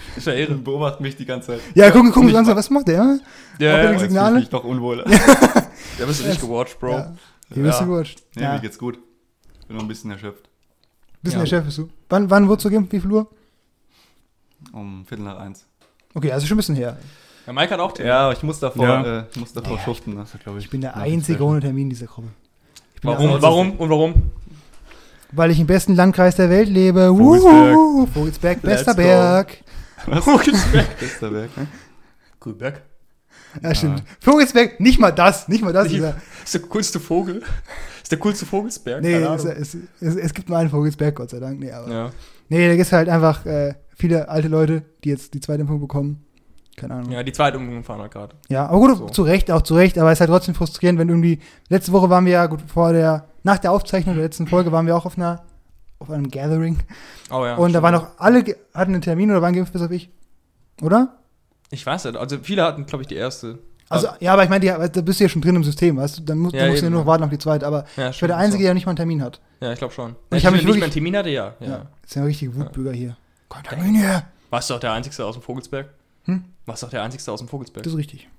Das ist ja irre. Und beobachten mich die ganze Zeit. Ja, gucken, gucken langsam, was macht der? Ja, Auch ja, ja. Signale? Ich mich doch unwohl. [laughs] Da bist du nicht gewatcht, Bro. Ja. Ihr wisst Ja. ja. wurscht. Nee, Ja. mir geht's gut. Bin noch ein bisschen erschöpft. Bisschen Ja. Chef bist du. Wann, wann wurdest du geimpft? Wie viel Uhr? Um Viertel nach eins. Okay, also schon ein bisschen her. Ja, Mike hat auch Termin. Ja, ich muss davor, Ja. äh, ich muss davor schuften. Ne? glaube ich. Ich bin der einzige ohne Termin in dieser Gruppe. Ich bin der Warum, warum und warum? Weil ich im besten Landkreis der Welt lebe. Vogelsberg. Wuhu, Vogelsberg, bester Let's go. [laughs] Berg. Bester Werk. Ne? Grünberg. Ja, stimmt. Vogelsberg, nicht mal das, nicht mal das. Nicht- Dieser, Ist der coolste Vogel. Ist der coolste Vogelsberg. nee, es, es, es, es gibt nur einen Vogelsberg, Gott sei Dank. Nee, aber, Ja. nee da gibt es halt einfach äh, viele alte Leute, die jetzt die zweite Impfung bekommen. Keine Ahnung. Ja, ja, die zweite Impfung fahren halt gerade. aber gut, So. zu Recht, auch zu Recht, aber es ist halt trotzdem frustrierend, wenn irgendwie, letzte Woche waren wir ja, gut, vor der, nach der Aufzeichnung der letzten Folge waren wir auch auf einer, auf einem Gathering. Oh ja. und da stimmt. waren auch alle, hatten einen Termin oder waren geimpft, bis auf ich. Oder? Ich weiß nicht. Also viele hatten, glaube ich, die erste. Also, ja, aber ich meine, da bist du ja schon drin im System, weißt du? Dann musst, Ja, du musst ja eben. nur noch warten auf die zweite. Aber Ja, ich war der Einzige, der nicht mal einen Termin hat. Ja, ich glaube schon. ich ich hab habe mich nicht mal einen Termin hatte, ja. Ja. ja. Das ist ja ein richtiger Wutbürger hier. Kein Termin hier. Warst du auch der Einzige aus dem Vogelsberg? Hm? Warst du auch der Einzige aus dem Vogelsberg? Das ist richtig.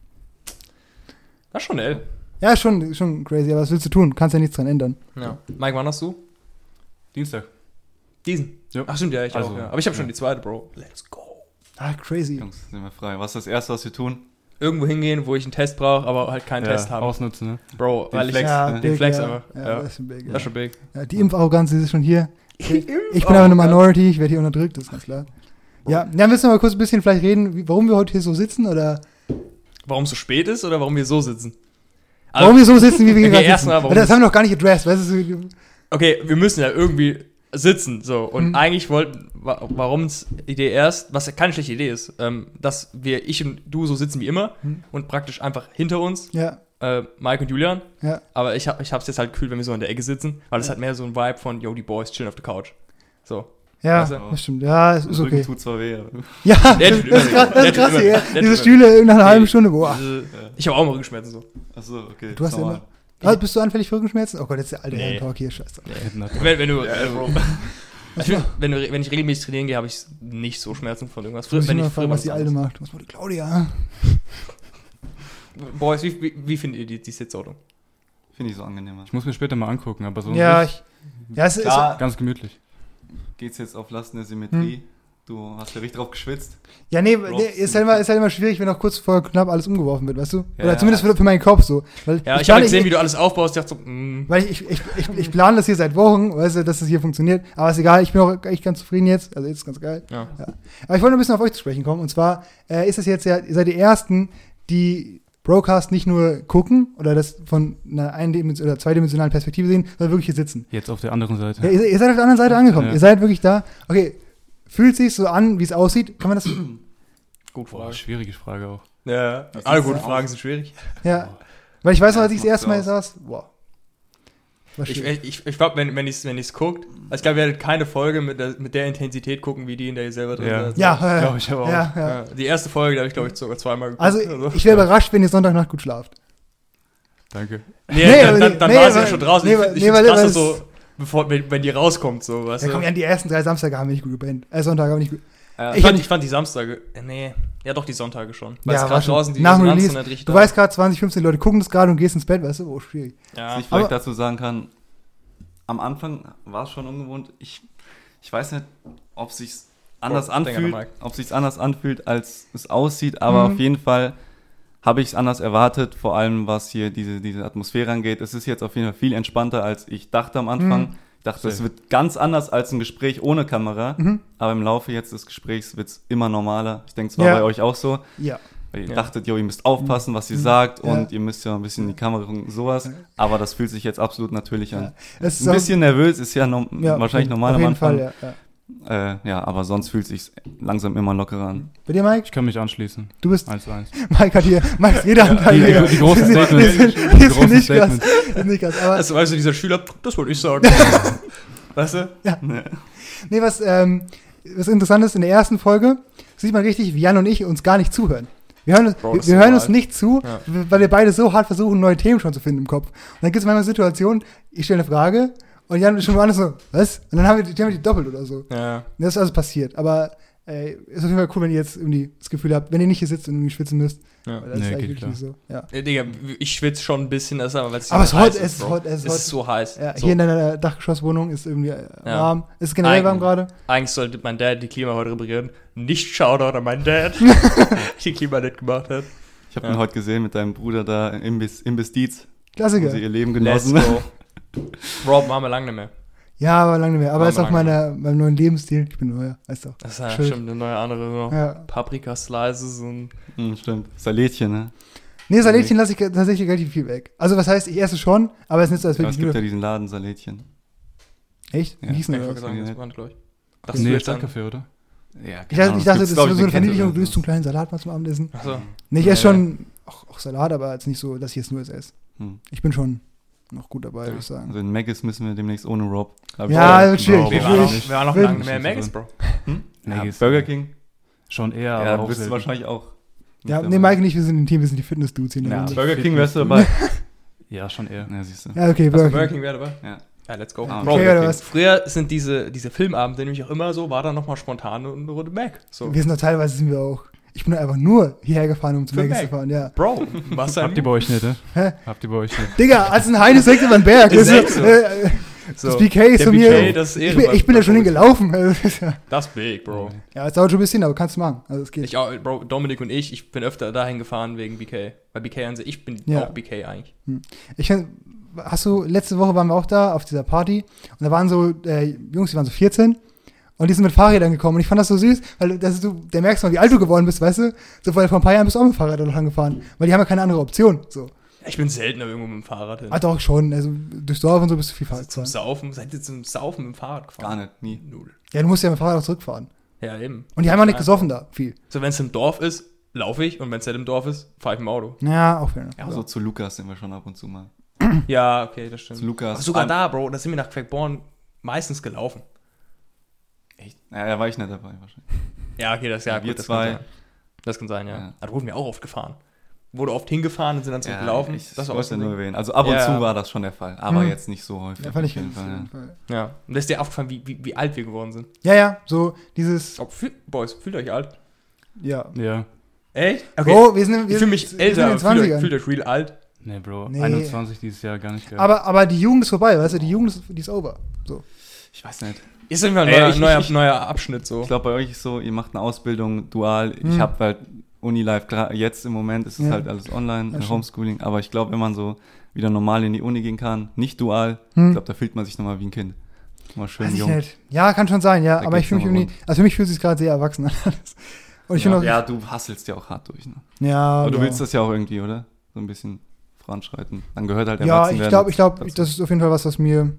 Das ist schon L. Ja, schon, schon crazy, aber was willst du tun? Kannst ja nichts dran ändern. Ja. Mike, wann hast du? Dienstag. Diesen. Ja. Ach stimmt, ja, ich Also, auch. Ja. Aber ich habe schon ja. die zweite, Bro. Let's go. Ah, crazy. Jungs, sind wir frei. Was ist das Erste, was wir tun? Irgendwo hingehen, wo ich einen Test brauche, aber halt keinen Test habe. Ausnutzen, ne? Bro, Den weil Flex. ich. ja, ne? Den big, Flex ja. aber. Ja, Ja. das ist schon big. Das Ja. ist schon big. Ja, die Impfarroganz ist schon hier. Ich bin Oh aber eine. Minority, ich werde hier unterdrückt, das ist ganz klar. Ja, ja, müssen wir mal kurz ein bisschen vielleicht reden, wie, warum wir heute hier so sitzen oder Warum es so spät ist oder warum wir so sitzen? warum wir so sitzen, wie wir [laughs] Okay, gerade sitzen. warum Weil das wir- haben wir noch gar nicht addressed, weißt du? Okay, wir müssen ja irgendwie sitzen, so. Und Mhm. eigentlich wollten, wa warum es Idee erst, was ja keine schlechte Idee ist, ähm, dass wir, ich und du so sitzen wie immer Mhm. und praktisch einfach hinter uns, Ja, äh, Mike und Julian. ja. Aber ich, hab, ich hab's jetzt halt gefühlt, wenn wir so in der Ecke sitzen, weil es hat mehr so ein Vibe von, yo, die Boys chillen auf der Couch. So. Ja, das stimmt. Ja, es ist Rücken okay. tut zwar weh. aber- Ja, das, [laughs] Der das, tut ist immer krass, das ist krass immer- ja. Diese Stühle nach einer halben. Stunde, boah. Ich habe auch mal Rückenschmerzen so. Achso, okay. Du hast ist ja normal. Ah, bist du anfällig für Rückenschmerzen? Oh Gott, jetzt ist der alte Nee. Herren-Talk hier, scheiße. Wenn, wenn du, äh, ich [laughs] find, wenn, du, wenn ich regelmäßig trainieren gehe, habe ich nicht so Schmerzen von irgendwas. Ich muss wenn mal ich fragen, früher was die Alte macht. Was macht die Claudia? [laughs] Boys, wie, wie, wie findet ihr die, die Sitzordnung? Finde ich so angenehmer. Ich muss mir später mal angucken, aber so Ja, ich, ja, es ist, ganz gemütlich. geht's jetzt auf Lasten der Symmetrie. Hm. Du hast ja richtig drauf geschwitzt. ja, nee, nee ist, halt immer, ist halt immer schwierig, wenn noch kurz vor knapp alles umgeworfen wird, weißt du? Ja, Oder ja. zumindest für, für meinen Kopf so. Weil Ja, ich, plane- habe gesehen, wie du alles aufbaust. Ich dachte so, mm, Weil ich, ich, ich, ich plane das hier seit Wochen, weißt du, dass das hier funktioniert. Aber ist egal, ich bin auch echt ganz zufrieden jetzt. Also jetzt ist ganz geil. ja. Aber ich wollte noch ein bisschen auf euch zu sprechen kommen. Und zwar äh, ist es jetzt ja, ihr seid die Ersten, die Broadcast nicht nur gucken oder das von einer eindimension oder zweidimensionalen Perspektive sehen, sondern wirklich hier sitzen. Jetzt auf der anderen Seite. Ja, ihr, ihr seid auf der anderen Seite angekommen. Ja. Ihr seid wirklich da. Okay, fühlt sich so an, wie es aussieht? Kann man das? [clears throat] Gut Boah, Frage. schwierige Frage auch. Ja, Das alle guten Fragen sind schwierig. Ja. Weil ich weiß noch, als ich das das erste Mal saß. War Ich, ich, ich glaube, wenn, wenn ich es wenn ich's guckt, also ich glaube, ihr werdet keine Folge mit der, mit der Intensität gucken, wie die, in der ihr selber drin Ja. seid. ja, ja, Glaub ich aber auch. ja, ja. Die erste Folge, da habe ich, glaube ich, sogar zweimal geguckt. Also, ich wäre überrascht, wenn ihr Sonntagnacht gut schlaft. Danke. Nee, Nee, dann, dann, dann nee, war sie ja schon draußen. nee, ich finde nee, weil- krass, weil so, bevor, wenn, wenn die rauskommt, so, weißt Ja, du. komm, ja, die ersten drei Samstage haben wir nicht gut gepennt. Äh, Sonntag haben wir nicht gut. Ja, ich ich, fand, ich fand die Samstage, äh, nee, ja doch die Sonntage schon. Weil Ja, es gerade draußen die nach dem Release. richtig Du da weißt gerade, 20, 15 Leute gucken das gerade und gehst ins Bett, weißt du? Oh, schwierig. Ja. Was ich vielleicht Aber- dazu sagen kann, am Anfang war es schon ungewohnt. Ich, ich weiß nicht, ob es sich anders an anfühlt, ob sich anders anfühlt, als es aussieht, aber Mhm. auf jeden Fall habe ich es anders erwartet, vor allem was hier diese, diese Atmosphäre angeht. Es ist jetzt auf jeden Fall viel entspannter, als ich dachte am Anfang. Mhm. Ich dachte, es wird ganz anders als ein Gespräch ohne Kamera, Mhm. aber im Laufe jetzt des Gesprächs wird es immer normaler. Ich denke, es war Ja. bei euch auch so. Ja. Weil ihr Ja. dachtet, jo, ihr müsst aufpassen, was ihr Mhm. sagt Ja. und ihr müsst ja ein bisschen in die Kamera gucken, sowas. Aber das fühlt sich jetzt absolut natürlich an. ja. Es ist Ein bisschen nervös ist ja, no ja, wahrscheinlich auf normal am jeden Anfang. Fall, ja, ja. Äh, ja, aber sonst fühlt sich langsam immer lockerer an. Bei dir, Mike? Ich kann mich anschließen. Du bist, 1-1. [laughs] Mike hat hier, Mike ist jeder Anteil Die, hier. die, die großen Die sind- Statements. Die sind, die [laughs] Die sind großen nicht krass. Nicht krass. Aber, Also, weißt du, dieser Schüler, das wollte ich sagen. [laughs] weißt du? nee, was, ähm, was interessant ist, in der ersten Folge sieht man richtig, wie Jan und ich uns gar nicht zuhören. Wir hören, uns, Bro, wir, wir hören uns nicht zu, Ja. weil wir beide so hart versuchen, neue Themen schon zu finden im Kopf. Und dann gibt es manchmal Situationen, ich stelle eine Frage und Jan ist schon woanders so, was? Und dann haben wir die Themen die doppelt oder so. Ja. Das ist also passiert. Aber ey, ist auf jeden Fall cool, wenn ihr jetzt irgendwie das Gefühl habt, wenn ihr nicht hier sitzt und irgendwie schwitzen müsst. ja. Weil das Nee, ist eigentlich klar. nicht so. Ja. Äh, Digga, ich schwitze schon ein bisschen, das ist aber weil es Aber es ist heiß es ist Bro. hot, es ist ist so heiß. Ja, so. Hier in deiner Dachgeschosswohnung ist irgendwie äh, Ja. warm. Ist es generell warm Eigentlich. gerade? Eigentlich sollte mein Dad die Klima heute reparieren. Nicht Shoutout an meinen Dad, [laughs] [laughs] die Klima nicht gemacht hat. Ich habe Ja. ihn heute gesehen mit deinem Bruder da im Imbiss, Imbiss Dietz, wo Klassiker. sie ihr Leben Let's genossen. go. [laughs] Rob machen wir lange nicht mehr. Ja, aber lange nicht mehr. Aber ist auch mal meiner, meinem neuen Lebensstil. Ich bin neuer, weißt du. Das ist ja Schön. stimmt eine neue andere. So. Ja. Paprika-Slices und. Hm, stimmt. Salätchen, ne? Nee, Salätchen lasse ich tatsächlich relativ viel weg. Also, was heißt, ich esse schon, aber es ist nicht so, als würde es ich gibt ja nur. diesen Laden Salätchen. Echt? Wie Ja. hieß denn Ich das? Ja. Nee, jetzt an- Kaffee, oder? Ja, Ich dachte, ich dachte das ist so eine Verniedlichung. Du isst so einen kleinen Salat mal zum Abendessen. Achso. Nee, ich esse schon auch, auch Salat, aber jetzt nicht so, dass ich jetzt nur es esse. Hm. Ich bin schon noch gut dabei, würde ich sagen. Also in Maggis müssen wir demnächst ohne Rob. Ja, wird schwierig. Wir Bro, waren noch, wir waren noch lange mehr nicht Maggis. Bro. [laughs] Ja, Maggis. Burger King. Schon eher, Ja, aber ja bist du wahrscheinlich auch. nicht Ja, nee, Mike und ich, wir sind im Team, wir sind die Fitness-Dudes hier. Ja. Burger King wärst du dabei. [laughs] Ja, schon eher. Ja, siehst du. ja, okay, Burger Burger King. King wäre dabei? Ja. Ja, let's go. Ah, Bro, okay, was? früher sind diese, diese Filmabende nämlich auch immer so, war dann nochmal spontan eine Runde Mac. So. Wir sind doch teilweise sind wir auch. Ich bin einfach nur hierher gefahren, um zu Mac. zu fahren, ja. Bro, was Habt ihr bei euch nicht, ne? Hä? Habt ihr bei euch nicht. Digga, als ein Heide ist direkt über den Berg. Ist Das, echt so. äh, so, das BK ist von mir. BK, das ist ich, bin, ich bin da schon hingelaufen. [laughs] Also, das ist ja, Das ist big, Bro. ja, es dauert schon ein bisschen, aber kannst du machen. Also, es geht. Ich auch, Bro, Dominik und ich, ich bin öfter dahin gefahren wegen BK. Weil BK an sich, ich bin Ja. auch BK eigentlich. Ich find, hast du, letzte Woche waren wir auch da auf dieser Party und da waren so äh, Jungs, die waren so 14 und die sind mit Fahrrädern gekommen und ich fand das so süß, weil das ist, du, der merkst mal, wie alt du geworden bist, weißt du? So, weil vor ein paar Jahren bist du auch mit Fahrrad noch angefahren, weil die haben ja keine andere Option. So. Ich bin seltener irgendwo mit dem Fahrrad hin. Ah, doch schon, also durchs Dorf und so bist du viel Fahrrad zum gefahren. Saufen, seid ihr zum Saufen mit dem Fahrrad gefahren? Gar nicht, nie. Null. Ja, du musst ja mit dem Fahrrad auch zurückfahren. Ja, eben. Und die haben auch nicht gesoffen da, viel. So, wenn es im Dorf ist, laufe ich und wenn es nicht im Dorf ist, fahre ich im Auto. Ja, auch fair. Ja, Also zu Lukas sind wir schon ab und zu mal. Ja, okay, das stimmt. Zu Lukas. Aber sogar da, Bro, da sind wir nach Quackborn meistens gelaufen. Echt? Ja, da war ich nicht dabei wahrscheinlich. Ja, okay, das, ja, Ja, wir gut, das zwei. kann sein. Das kann sein, ja. Ja. Da wurden wir auch oft gefahren. Wurde oft hingefahren und sind dann zurückgelaufen. ich das wollte nur erwähnen. Also ab und Ja. zu war das schon der Fall, aber Hm. jetzt nicht so häufig. Ja, fand ich auf jeden Fall, Fall. Ja. Und da ist dir aufgefallen, wie, wie, wie alt wir geworden sind. Ja, ja, so dieses, Oh, fühl, Boys, fühlt euch alt. ja. Ja. Echt? Bro, wir sind, wir ich fühle mich sind älter, fühlt euch, 20ern. fühlt euch real alt. Nee, Bro. Nee. 21 dieses Jahr gar nicht geil. Aber, aber die Jugend ist vorbei, weißt du? Die Jugend ist, die ist over. So. ja. Ich weiß nicht. Ist immer ein neuer, ich- neuer, ich- neuer Abschnitt so. Ich glaube, bei euch ist so, ihr macht eine Ausbildung dual. Hm. Ich habe halt Unilife, klar, jetzt im Moment ist es Ja. halt alles online, Ja. Homeschooling. Aber ich glaube, wenn man so wieder normal in die Uni gehen kann, nicht dual, Hm. ich glaube, da fühlt man sich nochmal wie ein Kind. Mal schön Weiß ich jung. nicht. Ja, kann schon sein, ja. Da aber ich fühle mich irgendwie, also für mich fühlt es sich gerade sehr erwachsen an. Und ich Ja. auch, Ja, du hasselst ja auch hart durch. Ne? ja, Aber du ja. willst das ja auch irgendwie, oder? So ein bisschen voranschreiten. Dann gehört halt Ja, erwachsen ich werden glaube, ich glaube, das ist auf jeden Fall was, was mir,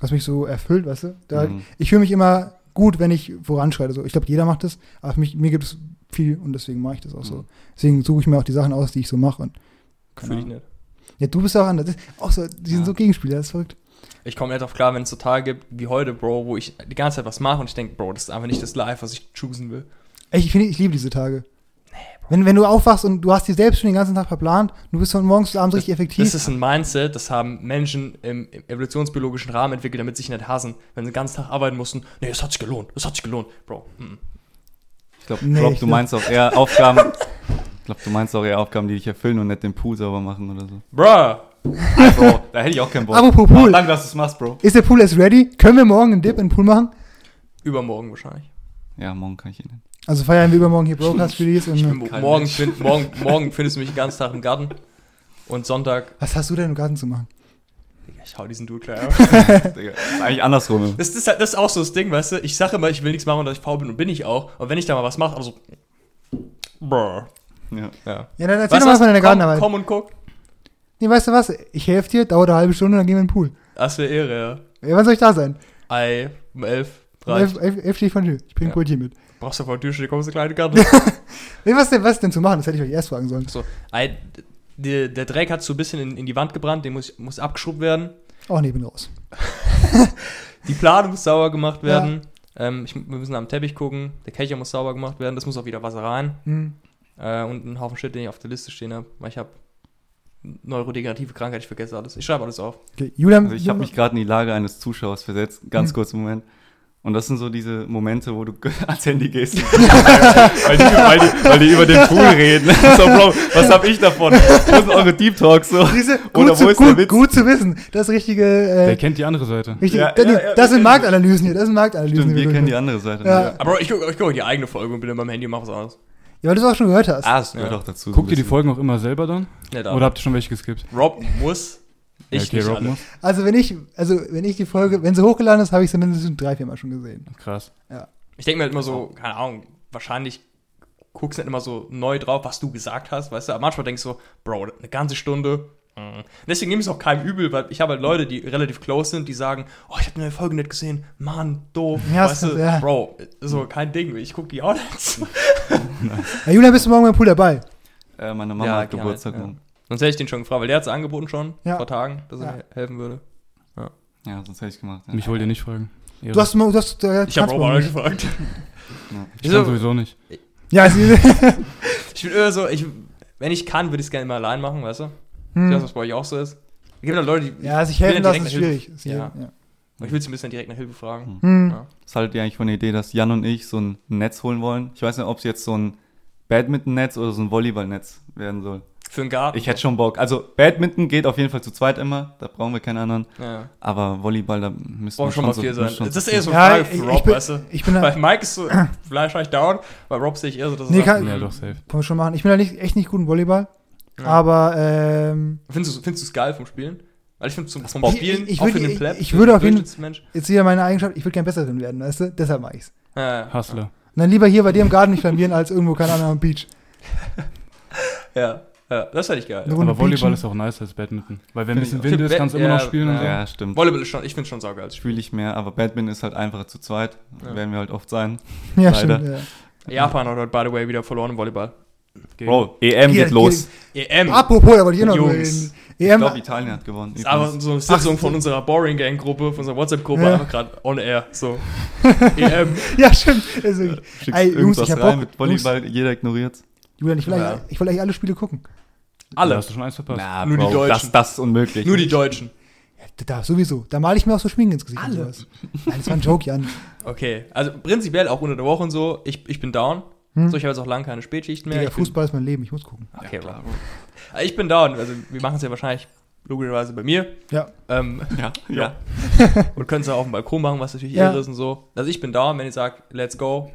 was mich so erfüllt, weißt du? Da, Mhm. Ich fühle mich immer gut, wenn ich voranschreite. So. Ich glaube, jeder macht das, aber für mich, mir gibt es viel und deswegen mache ich das auch so. Mhm. Deswegen suche ich mir auch die Sachen aus, die ich so mache. Und keine Fühl ich nicht. Ja, du bist auch anders. Auch so, die sind Ja. so Gegenspieler, das ist verrückt. Ich komme nicht drauf klar, wenn es so Tage gibt wie heute, Bro, wo ich die ganze Zeit was mache und ich denke, Bro, das ist einfach nicht das Life, was ich choosen will. Ich finde, ich liebe diese Tage. Wenn, wenn du aufwachst und du hast dir selbst schon den ganzen Tag verplant, du bist von morgens bis abends richtig effektiv. Das ist ein Mindset, das haben Menschen im, im evolutionsbiologischen Rahmen entwickelt, damit sie sich nicht hassen, wenn sie den ganzen Tag arbeiten mussten. Nee, das hat sich gelohnt, das hat sich gelohnt. Bro, hm. Ich glaube, Nee, glaub, du glaub- meinst auch eher Aufgaben. ich glaube, du meinst auch eher Aufgaben, die dich erfüllen und nicht den Pool sauber machen oder so. Bruh, Ah, Bro, da hätte ich auch keinen Bock. Apropos Pool. Danke, dass du es machst, Bro. ist der Pool jetzt ready? Können wir morgen einen Dip in den Pool machen? übermorgen wahrscheinlich. Ja, morgen kann ich ihn. Also feiern wir übermorgen hier Broadcast Release und morgen, find, morgen, morgen findest du mich den ganzen Tag im Garten. Und Sonntag, was hast du denn im Garten zu machen? Digga, ich hau diesen Dude klar. [laughs] Digga, ist eigentlich andersrum. Das ist, halt, das ist auch so das Ding, weißt du? Ich sage immer, ich will nichts machen, dass ich faul bin und bin ich auch. Und wenn ich da mal was mache, also. Bruh. Ja. Ja. Ja, dann erzähl doch mal von deiner komm, Gartenarbeit. komm und guck. Nee, weißt du was? Ich helfe dir, dauert eine halbe Stunde, dann gehen wir in den Pool. Das wäre Ehre, Ja, wann soll ich da sein? ja. Ei, um elf, Um drei. elf, elf, elf stehe ich von dir. Ich bringe Ja. Brötchen mit. Brauchst du vor der Tür stehen, kommst du kleine Garten. [laughs] Nee, was denn, was denn zu machen? Das hätte ich euch erst fragen sollen. so, ei, der, der Dreck hat so ein bisschen in, in die Wand gebrannt, der muss, muss abgeschrubbt werden. Oh, nee, bin raus. [laughs] Die Plane muss sauber gemacht werden. Ähm, ich, wir müssen am Teppich gucken. Der Kelcher muss sauber gemacht werden. Das muss auch wieder Wasser rein. Hm. Äh, und ein Haufen Shit, den ich auf der Liste stehen habe. Weil ich habe neurodegenerative Krankheit, ich vergesse alles. Ich schreibe alles auf. Okay, Julian, Also ich habe mich gerade in die Lage eines Zuschauers versetzt, ganz Mhm. kurzen Moment. Und das sind so diese Momente, wo du [laughs] ans Handy gehst. [laughs] weil, die, weil, die, weil die über den Pool [laughs] reden. so, Bro, was hab ich davon? Wo sind eure Deep Talks so? diese, Oder gut, wo zu, ist der gut, Witz? gut zu wissen. Das richtige, Der äh, kennt die andere Seite. richtig, Ja, das, ja, ja, das sind Marktanalysen hier, das sind Marktanalysen. Stimmt, wir kennen die andere Seite. Ja. Aber ich gucke guck die eigene Folge und bin in meinem Handy und mache was anderes. Ja, weil du es auch schon gehört hast. Ah, das gehört Ja. auch dazu. Guckt ihr die. Folgen auch immer selber dann? Nicht Oder habt ihr schon welche geskippt? Rob muss. Ich Ja, okay, nicht muss. Also wenn ich, also wenn ich die Folge, wenn sie hochgeladen ist, habe ich sie mindestens drei, vier Mal schon gesehen. Krass. Ich denke mir halt immer so, keine Ahnung, wahrscheinlich guckst du nicht immer so neu drauf, was du gesagt hast, weißt du, aber manchmal denkst du so, Bro, eine ganze Stunde. mm. Deswegen nehme ich es auch keinem übel, weil ich habe halt Leute, die relativ close sind, die sagen, oh, ich habe eine Folge nicht gesehen, Mann, doof, Ja, weißt du, ja. Bro, so kein Ding, ich gucke die auch nicht. [laughs] Ja, Julian, bist du morgen beim Pool dabei? Äh, meine Mama Ja, hat Geburtstag ja. Sonst hätte ich den schon gefragt, weil der hat es angeboten schon Ja. vor Tagen, dass er Ja. helfen würde. Ja, sonst hätte ich gemacht. Ja. Mich wollt ihr nicht fragen. Ehre. Du hast, du hast, äh, Ich habe auch nicht. gefragt. Ja. ich kann sowieso nicht. Ja, es [laughs] ist, Ich bin eher so, ich, wenn ich kann, würde ich es gerne immer allein machen, weißt du? Ich hm. weiß, was bei euch auch so ist. Es gibt halt Leute, die. ja, sich ich will helfen ja lassen direkt ist nach Hilfe- schwierig. Ist Ja. ja. Ich will zumindest dann direkt nach Hilfe fragen. Hm. Ja. Was haltet ihr eigentlich von der Idee, dass Jan und ich so ein Netz holen wollen? Ich weiß nicht, ob es jetzt so ein Badminton-Netz oder so ein Volleyball-Netz werden soll. Für einen Garten. Ich hätte schon Bock. Also Badminton geht auf jeden Fall zu zweit immer, da brauchen wir keinen anderen. Ja. Aber Volleyball, da müssen wir schon mal so- vier sein. Das ist eher so eine Ja, Frage ich, für ich, Rob, bin, weißt du? ich bin Weil da, Mike ist so, [laughs] vielleicht wahrscheinlich down, bei Rob sehe ich eher so, dass er Nee, sagt, kann- Ja, hm, doch, safe. kann man schon machen. Ich bin da nicht, echt nicht gut im Volleyball. Ja. Aber, ähm, Findest du findest du's geil vom Spielen? Weil ich finde zum vom. Spielen, Ich- ich auch für den ich- Pleb, ich würde auf jeden- Durchschnittsmensch. jetzt wieder meine Eigenschaft, ich würde gern besser drin werden, weißt du? Deshalb mach ich's. Ja, ja. Hustler. Und dann lieber hier bei dir im Garten nicht flamieren, als irgendwo, keine Ahnung, am Beach. [laughs] Ja, ja, das hätte ich geil. Aber Volleyball beachen. ist auch nice als Badminton. Weil wenn ein bisschen Wind ist, kannst du immer Ja, noch spielen und ja. so. Ja, stimmt. Volleyball ist schon, ich finde schon saugeil. Spiele ich mehr, aber Badminton ist halt einfacher zu zweit. Ja. Werden wir halt oft sein. [laughs] Ja, Leider. stimmt. Ja. Japan hat heute, by the way, wieder verloren im Volleyball. Gegen- Bro, EM Geht- geht los. EM. Apropos, da wollte ich eh noch Jungs. reden. Ich EM, glaube, Italien hat gewonnen. Das ist einfach so eine Sitzung Ach, von unserer Boring Gang Gruppe, von unserer WhatsApp-Gruppe, Ja. einfach gerade on air. So. [laughs] EM. ja, stimmt. Also, Schickst Ey, Jungs, irgendwas ich hab rein Bock. mit Volleyball, jeder ignoriert. Julian, ich will, Ja. eigentlich, ich will eigentlich alle Spiele gucken. Alle. hast du schon eins verpasst. Na, Nur die Bro, Deutschen. Das, das ist unmöglich. Nur die Deutschen. Ja, da, sowieso. Da male ich mir auch so Schminken ins Gesicht Alle. und sowas. Nein, das war ein Joke, Jan. Okay. Also prinzipiell auch unter der Woche und so. Ich, ich bin down. Hm? So, ich habe jetzt auch lange keine Spätschichten mehr. Bin- Fußball ist mein Leben, ich muss gucken. Okay, Bro. Ich bin down. Also, wir machen es ja wahrscheinlich logischerweise bei mir. Ja. Ähm, Ja, ja. [laughs] und können es auch auf dem Balkon machen, was natürlich Ja. irre ist und so. Also, ich bin down, wenn ihr sagt, let's go.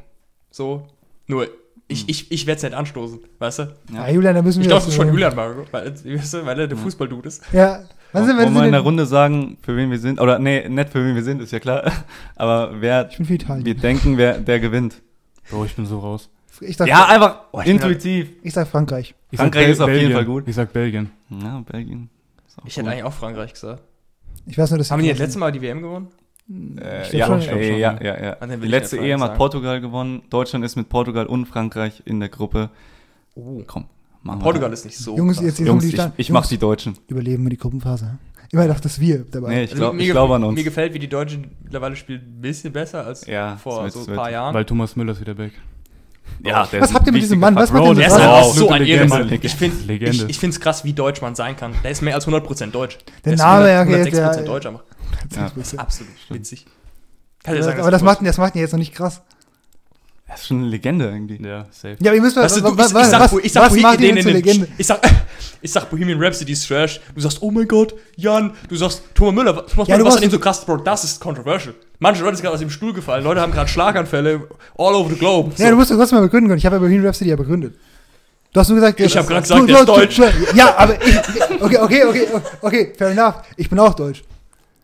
So. Nur, ich, ich, ich werde es nicht anstoßen, weißt du? Ja, Julian, da müssen wir Ich glaube, das ist schon äh, Julian Marco, weil, weißt du, weil er der Fußball-Dude ist. Ja. Wann sind wir, Wollen wir in der Runde sagen, für wen wir sind? Oder nee, nicht für wen wir sind, ist ja klar. [laughs] Aber wer Ich bin für Italien. wir denken, wer der gewinnt. Bro, ich bin so raus. Ich sag, Ja, einfach Oh, ich bin intuitiv. ich sag Frankreich. Ich Frankreich Bel- ist auf jeden Belgien. Fall gut. Ich sag Belgien. Ja, Belgien. Ich hätte gut. eigentlich auch Frankreich gesagt. Ich weiß nur, dass Haben die die das letzte Mal die WM gewonnen? Äh, ja, schon. Ich glaub äh, schon, ja, ja. ja, ja. Die letzte EM hat. Portugal gewonnen. Deutschland ist mit Portugal und Frankreich in der Gruppe. Oh. Komm, machen wir. Portugal ist nicht so. Jungs, krass. jetzt, jetzt Jungs, ich, ich Jungs, mach die Deutschen. Überleben wir die Gruppenphase. Immer doch, dass wir dabei. Nee, ich Also glaube gef- glaub an uns. Mir gefällt, wie die Deutschen mittlerweile spielen, ein bisschen besser als Ja, vor es so es ein paar. Jahren. Weil Thomas Müller ist wieder back. Ja, der Was ist habt ihr mit diesem Mann? Was macht Der das? ist auch Wow. so ein. Legende. Ich finde Legende. ich, ich find's krass, wie deutsch man sein kann. Der ist mehr als 100% deutsch. Der ist Name, 100, okay, 106% der- deutsch einfach. Ja. Absolut witzig. Kann Ja, sagen, aber das macht, das macht ihn jetzt noch nicht krass. Er ist schon eine Legende irgendwie. Ja, safe. Ja, aber ihr müsst mal, Weißt du, du, was, ich, was, ich sag, was, ich sag was macht ihn zur Legende? ich sag, ich sag Bohemian Rhapsody ist Trash. Du sagst, oh mein Gott, Jan. Du sagst, Thomas Müller, was, Thomas Ja, Müller, du was an ihm so krass, Bro, das ist controversial. Manche Leute sind gerade aus dem Stuhl gefallen. Leute haben gerade Schlaganfälle all over the globe. So. Ja, du musst das trotzdem mal begründen können. Ich habe ja Bohemian Rhapsody ja begründet. Du hast nur gesagt, Ich ja, hab grad du- gesagt, du- der ist du- deutsch. du- Ja, aber ich, okay, okay, okay, okay, fair enough. Ich bin auch deutsch.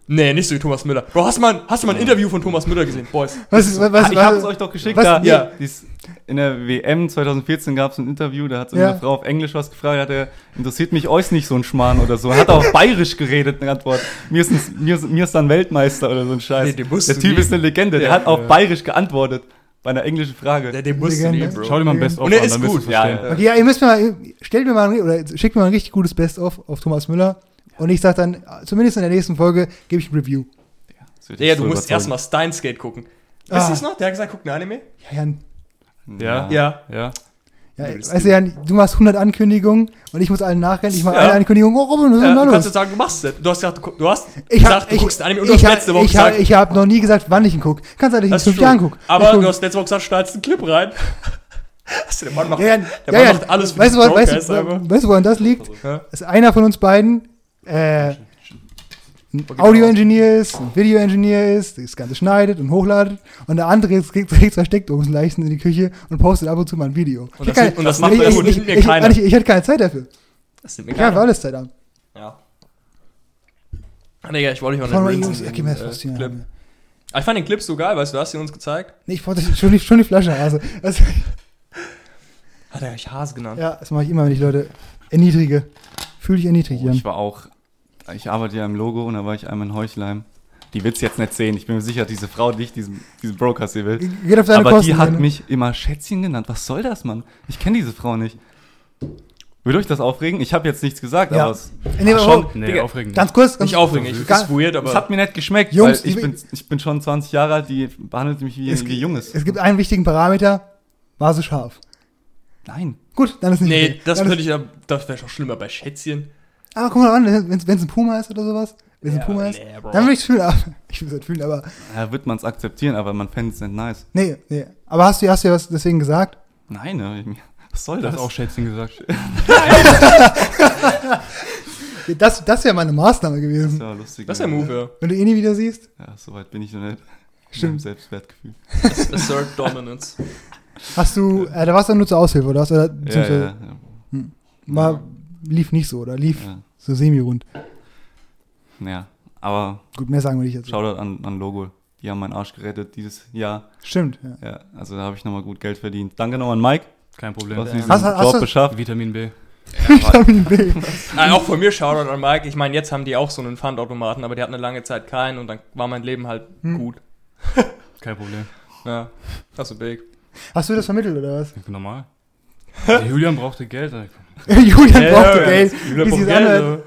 Nee, nicht so wie Thomas Müller. Bro, hast du mal, hast du mal ein Interview von Thomas Müller gesehen? Boys. Was was, was, Ah, ich habe es euch doch geschickt. was- da. ja. Dies, in der WM 2014 gab es ein Interview, da hat so Ja. eine Frau auf Englisch was gefragt, hat er, interessiert mich euch nicht so ein Schmarrn oder so. Hat er auf Bayerisch geredet, eine Antwort. Mir ist, ein, mir, ist, mir ist dann Weltmeister oder so ein Scheiß. Nee, der du Typ ist eine Legende, der Ja. hat auf Ja. Bayerisch geantwortet. Bei einer englischen Frage. Der, den musst du Legende. lieben, Bro. Schau dir mal ein Best-of Und er an, ist dann du gut. Ja, ja. Okay, ja, ihr müsst mir mal, stellt mir mal, ein- oder schickt mir mal ein richtig gutes Best-of auf Thomas Müller. Und ich sag dann, zumindest in der nächsten Folge, gebe ich ein Review. Das Ja, dich du so musst erstmal Steins Skate gucken. Ah. Wisst ihr es noch? Der hat gesagt, guck ein Anime. Ja, Jan, Ja. Ja. Ja. ja, weißt du, Jan, du machst 100 Ankündigungen und ich muss allen nachrennen. Ich mache Ja. eine Ankündigung. Oh, Robin, was ist Ja, denn da du los? kannst jetzt sagen, du machst es. Du hast gesagt, du, du hast Ich gesagt, hab, du ich, guckst ein Anime und du hast ich, hab- letzte Woche ich, hab- gesagt, ich habe noch nie gesagt, wann ich ihn gucke. Kannst du nicht in das ist fünf. Jahren gucken. Aber guck- du hast letzte Woche gesagt, schneidest einen Clip rein. [laughs] Hast du, der Mann macht, Ja, Jan, der ja, Mann Jan, macht alles für weißt, du, wo- weißt, einfach. du, weißt du, woran das liegt? Ja. Dass einer von uns beiden äh, ein. Audio-Engineer ist, ein Video-Engineer ist, das Ganze schneidet und hochladet und der andere kriegt zwei Steckdosenleichen in die Küche und postet ab und zu mal ein Video. Und Ich das, hab und das keine- macht ich, ich, nimmt mir ich, keiner. ich, ich, hatte keine Zeit dafür. Das nimmt mir Ich habe keiner. alles Zeit an. Ja. Ah, Digga, ich wollte dich auch nicht Jungs, fast äh. Clip. Aber ich fand den Clip so geil, weißt du, du hast ihn uns gezeigt. Nee, ich wollte schon die, schon die Flasche also, also Hat er euch Hase genannt. Ja, das mache ich immer, wenn ich Leute erniedrige. Fühl dich erniedrigt, Oh, ich war auch, ich arbeite ja im Logo und da war ich einmal in Heuchleim. Die wird's jetzt nicht sehen. Ich bin mir sicher, diese Frau, die ich diesen, diesen Brokers hier will. Geht auf deine Aber Kosten. die hat mich immer Schätzchen genannt. Was soll das, Mann? Ich kenne diese Frau nicht. Würde euch das aufregen? Ich habe jetzt nichts gesagt, Ja. aber es, Nee, Ach, schon. Nee, Digga, aufregend. Ganz kurz. Ganz Nicht aufregend, ich Gar- ist weird, es aber hat mir nicht geschmeckt, Jungs, weil ich bin, ich bin schon 20 Jahre alt, die behandelt mich wie, Es- wie Junges. Es gibt einen wichtigen Parameter. War sie scharf? Nein. Gut, dann ist nicht Nee, okay. das dann könnte ich ja, das wäre schon schlimmer bei Schätzchen. Aber guck mal an, wenn es ein Puma ist oder sowas. Wenn es Ja, ein Puma ist, nee, Bro. dann würde ich es fühlen. [laughs] Aber, ich würde es halt fühlen, aber Ja, wird man es akzeptieren, aber man fände es nicht nice. nee, nee. Aber hast du, hast du ja was deswegen gesagt? Nein, ne, was soll Du das? hast auch Schätzchen gesagt. [laughs] Das, das wäre meine Maßnahme das gewesen. war lustig. Das ist der Move, ja. Wenn du ihn nie wieder siehst. Ja, so weit bin ich noch nicht. Stimmt. Selbstwertgefühl. Assert Dominance. Hast du, äh, da warst du nur zur Aushilfe, oder? Hast, oder Ja, ja, ja. War, lief nicht so, oder? Lief ja. So semi-rund. ja. Aber Gut, mehr sagen wir nicht dazu. Shoutout an, an Logo. Die haben meinen Arsch gerettet dieses Jahr. Stimmt, ja. Ja, also da habe ich nochmal gut Geld verdient. Danke nochmal an Mike, Kein Problem. was Ja. diesen Hast- hast Job du- beschafft. Vitamin B. [laughs] Vitamin B. Ah, [laughs] auch von mir Shoutout an Mike. Ich meine, jetzt haben die auch so einen Pfandautomaten, aber die hatten eine lange Zeit keinen und dann war mein Leben halt Hm. gut. [laughs] Kein Problem. Ja, das ist big. Hast du das vermittelt, oder was? Ich bin normal. Der Julian brauchte Geld. [laughs] Julian Ja, brauchte ja, Geld. Julian Wie braucht sich Geld, anhört.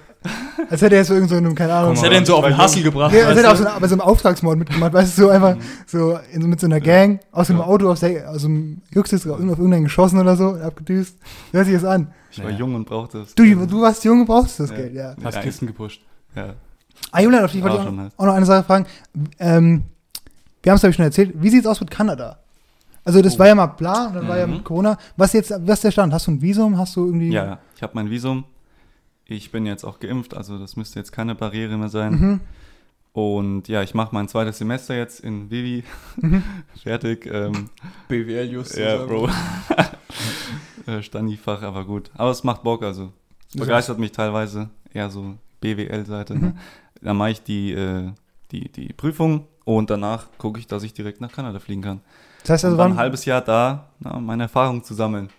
Als hätte er jetzt so irgend so einem, keine Ahnung. Komm hätte ihn so auf den Hustle gebracht. Ja, als hätte er weißt so, bei so einem Auftragsmord mitgemacht, weißt du, so einfach so, in, mit so einer Gang aus einem Ja. Auto aus, der, aus dem Höchstes auf irgendeinen geschossen oder so, abgedüst. Hört sich das an. Ich war Ja. jung und brauchte es. Du, du warst jung und brauchst das Ja. Geld, ja. Hast Ja, Kisten gepusht. Ja. Ah, Julian, auf dich wollte ich auch, auch noch eine Sache fragen. Ähm, wir haben es, glaube ich, schon erzählt. Wie sieht's aus mit Kanada? Also, das Oh. war ja mal bla, und dann war ja Mhm. mit Corona. Was jetzt, was ist der Stand? Hast du ein Visum? Hast du irgendwie. ja, ja. ich habe mein Visum. Ich bin jetzt auch geimpft, also das müsste jetzt keine Barriere mehr sein. Mhm. Und ja, ich mache mein zweites Semester jetzt in Vivi. Mhm. [laughs] Fertig. Ähm, BWL Justus. ja, Bro. [laughs] äh, Standi-Fach, aber gut. Aber es macht Bock, also. Es begeistert mich teilweise. Eher so BWL-Seite. Mhm. Ne? Dann mache ich die, äh, die, die Prüfung und danach gucke ich, dass ich direkt nach Kanada fliegen kann. Das heißt also, wann, ein halbes Jahr da, na, meine Erfahrung zu sammeln.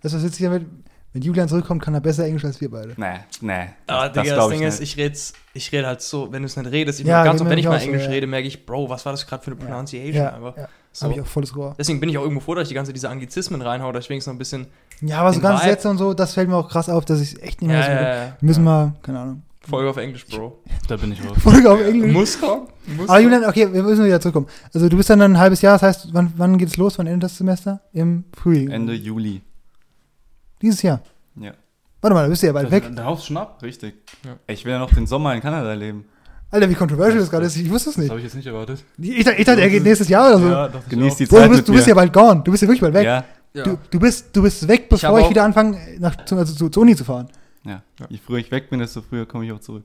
das was jetzt hier mit, wenn Julian zurückkommt, kann er besser Englisch als wir beide. Nee, nee. Aber das Digga, das glaub Ding ich ist, ich rede ich red halt so, wenn du es nicht redest, ich Ja, ganz oft, wenn ich mal so, Englisch ja. rede, merke ich, Bro, was war das gerade für eine. Pronunciation Ja, einfach. ja. So. Habe ich auch volles Rohr. Deswegen bin ich auch irgendwo froh, dass ich die ganze diese Anglizismen reinhaue, dass ich wenigstens noch ein bisschen. Ja, aber so ganze Vibe. Sätze und so, das fällt mir auch krass auf, dass ich echt nicht mehr Ja, so. ja, Wir ja. müssen mal, keine Ahnung. Folge auf Englisch, Bro. [laughs] Da bin ich raus. Folge auf Englisch. Muss kommen. Muss Aber Julian, okay, wir müssen wieder zurückkommen. Also du bist dann ein halbes Jahr, das heißt, wann, wann geht es los? Wann endet das Semester? Im Frühling. Ende Juli. Dieses Jahr. Ja, Warte mal, da bist du ja bald weg. Da haust du schon ab. richtig. Ja. Ich will ja noch den Sommer in Kanada leben. Alter, wie controversial das gerade ist. Ich wusste es Das nicht. habe ich jetzt nicht erwartet. Ich, dachte- ich dachte, er geht nächstes Jahr oder so. ich Genieß die Bro, Zeit du bist, mit du bist ja bald gone. Du bist ja wirklich bald weg. Ja, Ja. Du, du, bist, du bist weg, Ich bevor ich, auch- wieder anfange, nach, zu, also zu, zur Uni zu fahren. Ja. Je früher ich weg bin, desto früher komme ich auch zurück.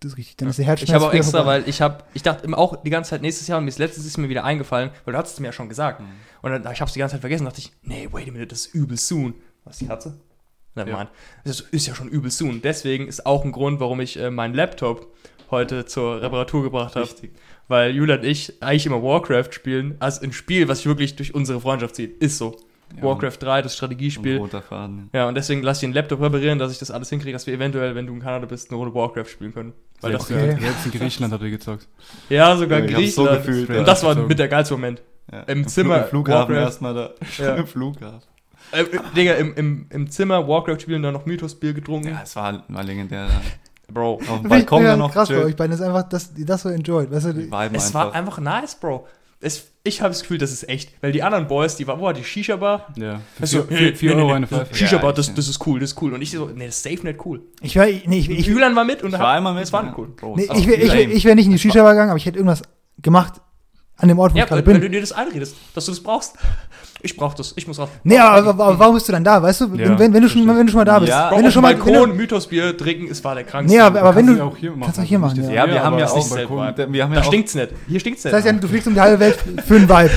Das ist richtig. Dann ist der Herzschmerz Ich habe auch extra, vorbei. weil ich habe, ich dachte immer auch die ganze Zeit nächstes Jahr und mir ist letztens ist mir wieder eingefallen, weil du hattest es mir ja schon gesagt. Und dann, ich habe es die ganze Zeit vergessen, dachte ich, nee, wait a minute, das ist übel soon. Was, die Katze? Never Ja. Das ist ja schon übel soon. Deswegen ist auch ein Grund, warum ich äh, meinen Laptop heute zur Reparatur gebracht habe. Richtig. Weil Julia und ich eigentlich immer Warcraft spielen, als ein Spiel, was sich wirklich durch unsere Freundschaft zieht. Ist so. Ja, Warcraft 3, das Strategiespiel. und roter Faden. Ja, und deswegen lasse ich den Laptop reparieren, dass ich das alles hinkriege, dass wir eventuell, wenn du in Kanada bist, eine Runde Warcraft spielen können. Weil das Okay. Jetzt in Griechenland habt ihr gezockt. Ja, sogar Ja, hab's so Griechenland. gefühlt, und das war mit der geilste Moment. Ja. Im Zimmer Im Flughafen Warcraft. erstmal da. Ja. [laughs] Im Flughafen. Äh, äh, Digga, im, im, im Zimmer Warcraft spielen, dann noch Mythos-Bier getrunken. Ja, es war, war legendär. [laughs] Bro. Auf dem Balkon ja, dann noch krass bei chill. euch beiden. Das ist einfach, dass die das so enjoyed. Weißt du, Es einfach. war einfach nice, Bro. Es, ich habe das Gefühl, das ist echt. Weil die anderen Boys, die waren, wo war die Shisha-Bar? Ja. Für Also, vier, vier, vier Euro eine Pfeife. Shisha-Bar, Ja, das, das ist cool, das ist cool. Und ich so, nee, das ist safe nicht cool. ich wäre nee, ich, ich, Julian war mit und Ich hat- war einmal mit. Das war ja. cool. Nee, ich, wär, ich, wär, ich wäre nicht in die Shisha-Bar gegangen, aber ich hätte irgendwas gemacht an dem Ort, wo Ja, ich gerade wenn, wenn bin. du dir das einredest, dass du das brauchst. Ich brauch das, ich muss raus. Nee, aber, aber, warum bist du dann da? Weißt du, wenn, Ja, wenn, wenn, du, schon, wenn du schon mal da bist. Ja. Wenn du schon mal. Balkon Mythos-Bier trinken, es war der krankste. nee, aber, aber wenn Kannst du. auch hier machen. kannst du auch hier machen, Nicht ja. das- Ja, wir haben ja auch. ist Balkon. Wir haben da ja auch. stinkt's nicht. Hier stinkt's nicht. Das heißt ja, du fliegst um die halbe Welt für einen Vibe.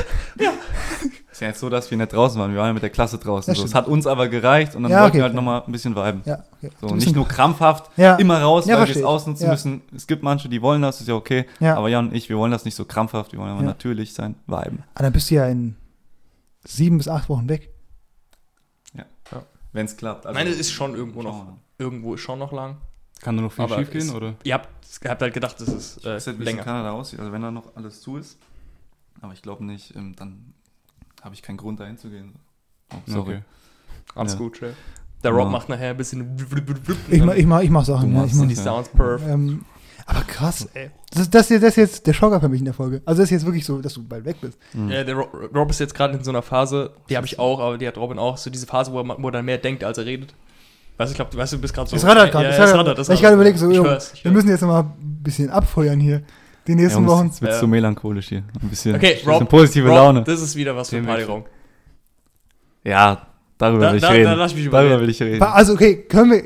ist ja jetzt so, dass wir nicht draußen waren. Wir waren ja mit der Klasse draußen. Das So. Hat uns aber gereicht und dann Ja, wollten okay. wir halt nochmal ein bisschen viben. Ja, okay. So, nicht nur krampfhaft Ja. immer raus, Ja, weil wir es ausnutzen Ja. müssen. Es gibt manche, die wollen das, ist ja okay. Ja. Aber Jan und ich, wir wollen das nicht so krampfhaft, wir wollen aber Ja. natürlich sein, viben. Ah, dann bist du ja in sieben bis acht Wochen weg. Wenn es klappt. Also, Meine ist schon irgendwo noch, irgendwo ist schon noch lang. Kann da noch viel schief gehen, oder? Ihr habt, ihr habt halt gedacht, das ist Ich äh, weiß nicht, wie es in länger. Kanada aussieht. Also wenn da noch alles zu ist, aber ich glaube nicht, ähm, dann habe ich keinen Grund dahin zu gehen. Oh, sorry. Okay. Alles Ja. gut, Jay. Der Rob Ja. macht nachher ein bisschen. Ich, mach, [laughs] ich, mach, ich mach Sachen. Du Ja, ich machst mach, die Sounds perf. ähm, Aber krass, ey. Das, das, hier- das ist jetzt der Schocker für mich in der Folge. Also das ist jetzt wirklich so, dass du bald weg bist. Ja, der Ro- Rob ist jetzt gerade in so einer Phase, die habe ich auch, aber die hat Robin auch, so diese Phase, wo er, wo er dann mehr denkt, als er redet. Weißt du, ich glaube, du weißt, du bist gerade so. Es rattert gerade. Ja, rattert. rattert. es Weil ich gerade überlege, so, ich hör's, ich wir müssen jetzt noch mal ein bisschen abfeuern hier. Die nächsten Ja, Wochen. Jetzt wird Ja. zu melancholisch hier. Ein bisschen, Okay, bisschen Rob, positive Rob, Laune. Das ist wieder was für. Partyraum. Ja, darüber Da- will ich da- da reden. mich darüber will ich reden. Also, okay, können wir.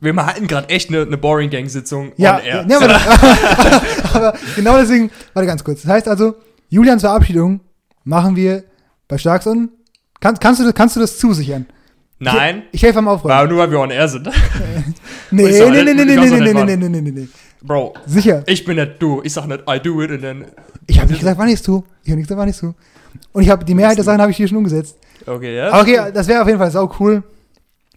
Wir hatten gerade echt eine, eine Boring Gang Sitzung Ja, on air. ja aber, [laughs] aber genau deswegen, warte ganz kurz. Das heißt also, Julians Verabschiedung machen wir bei Starkson. Kannst, kannst, du, das- kannst du das zusichern? Nein, Ich, ich helfe am Aufräumen. war nur weil wir on air sind. [laughs] Nee, nee, nee, nee, du nee, nee, nee, nicht nee, nee, machen. nee, nee, nee. Bro, Sicher. ich bin nicht du. Ich sag nicht, I do it und dann. Ich habe nicht gesagt, wann ich es tue. Ich habe nicht gesagt, wann ich es tue. Und ich habe die Mehrheit der Sachen habe ich hier schon umgesetzt. Okay, ja. Okay, das wäre auf jeden Fall sau cool.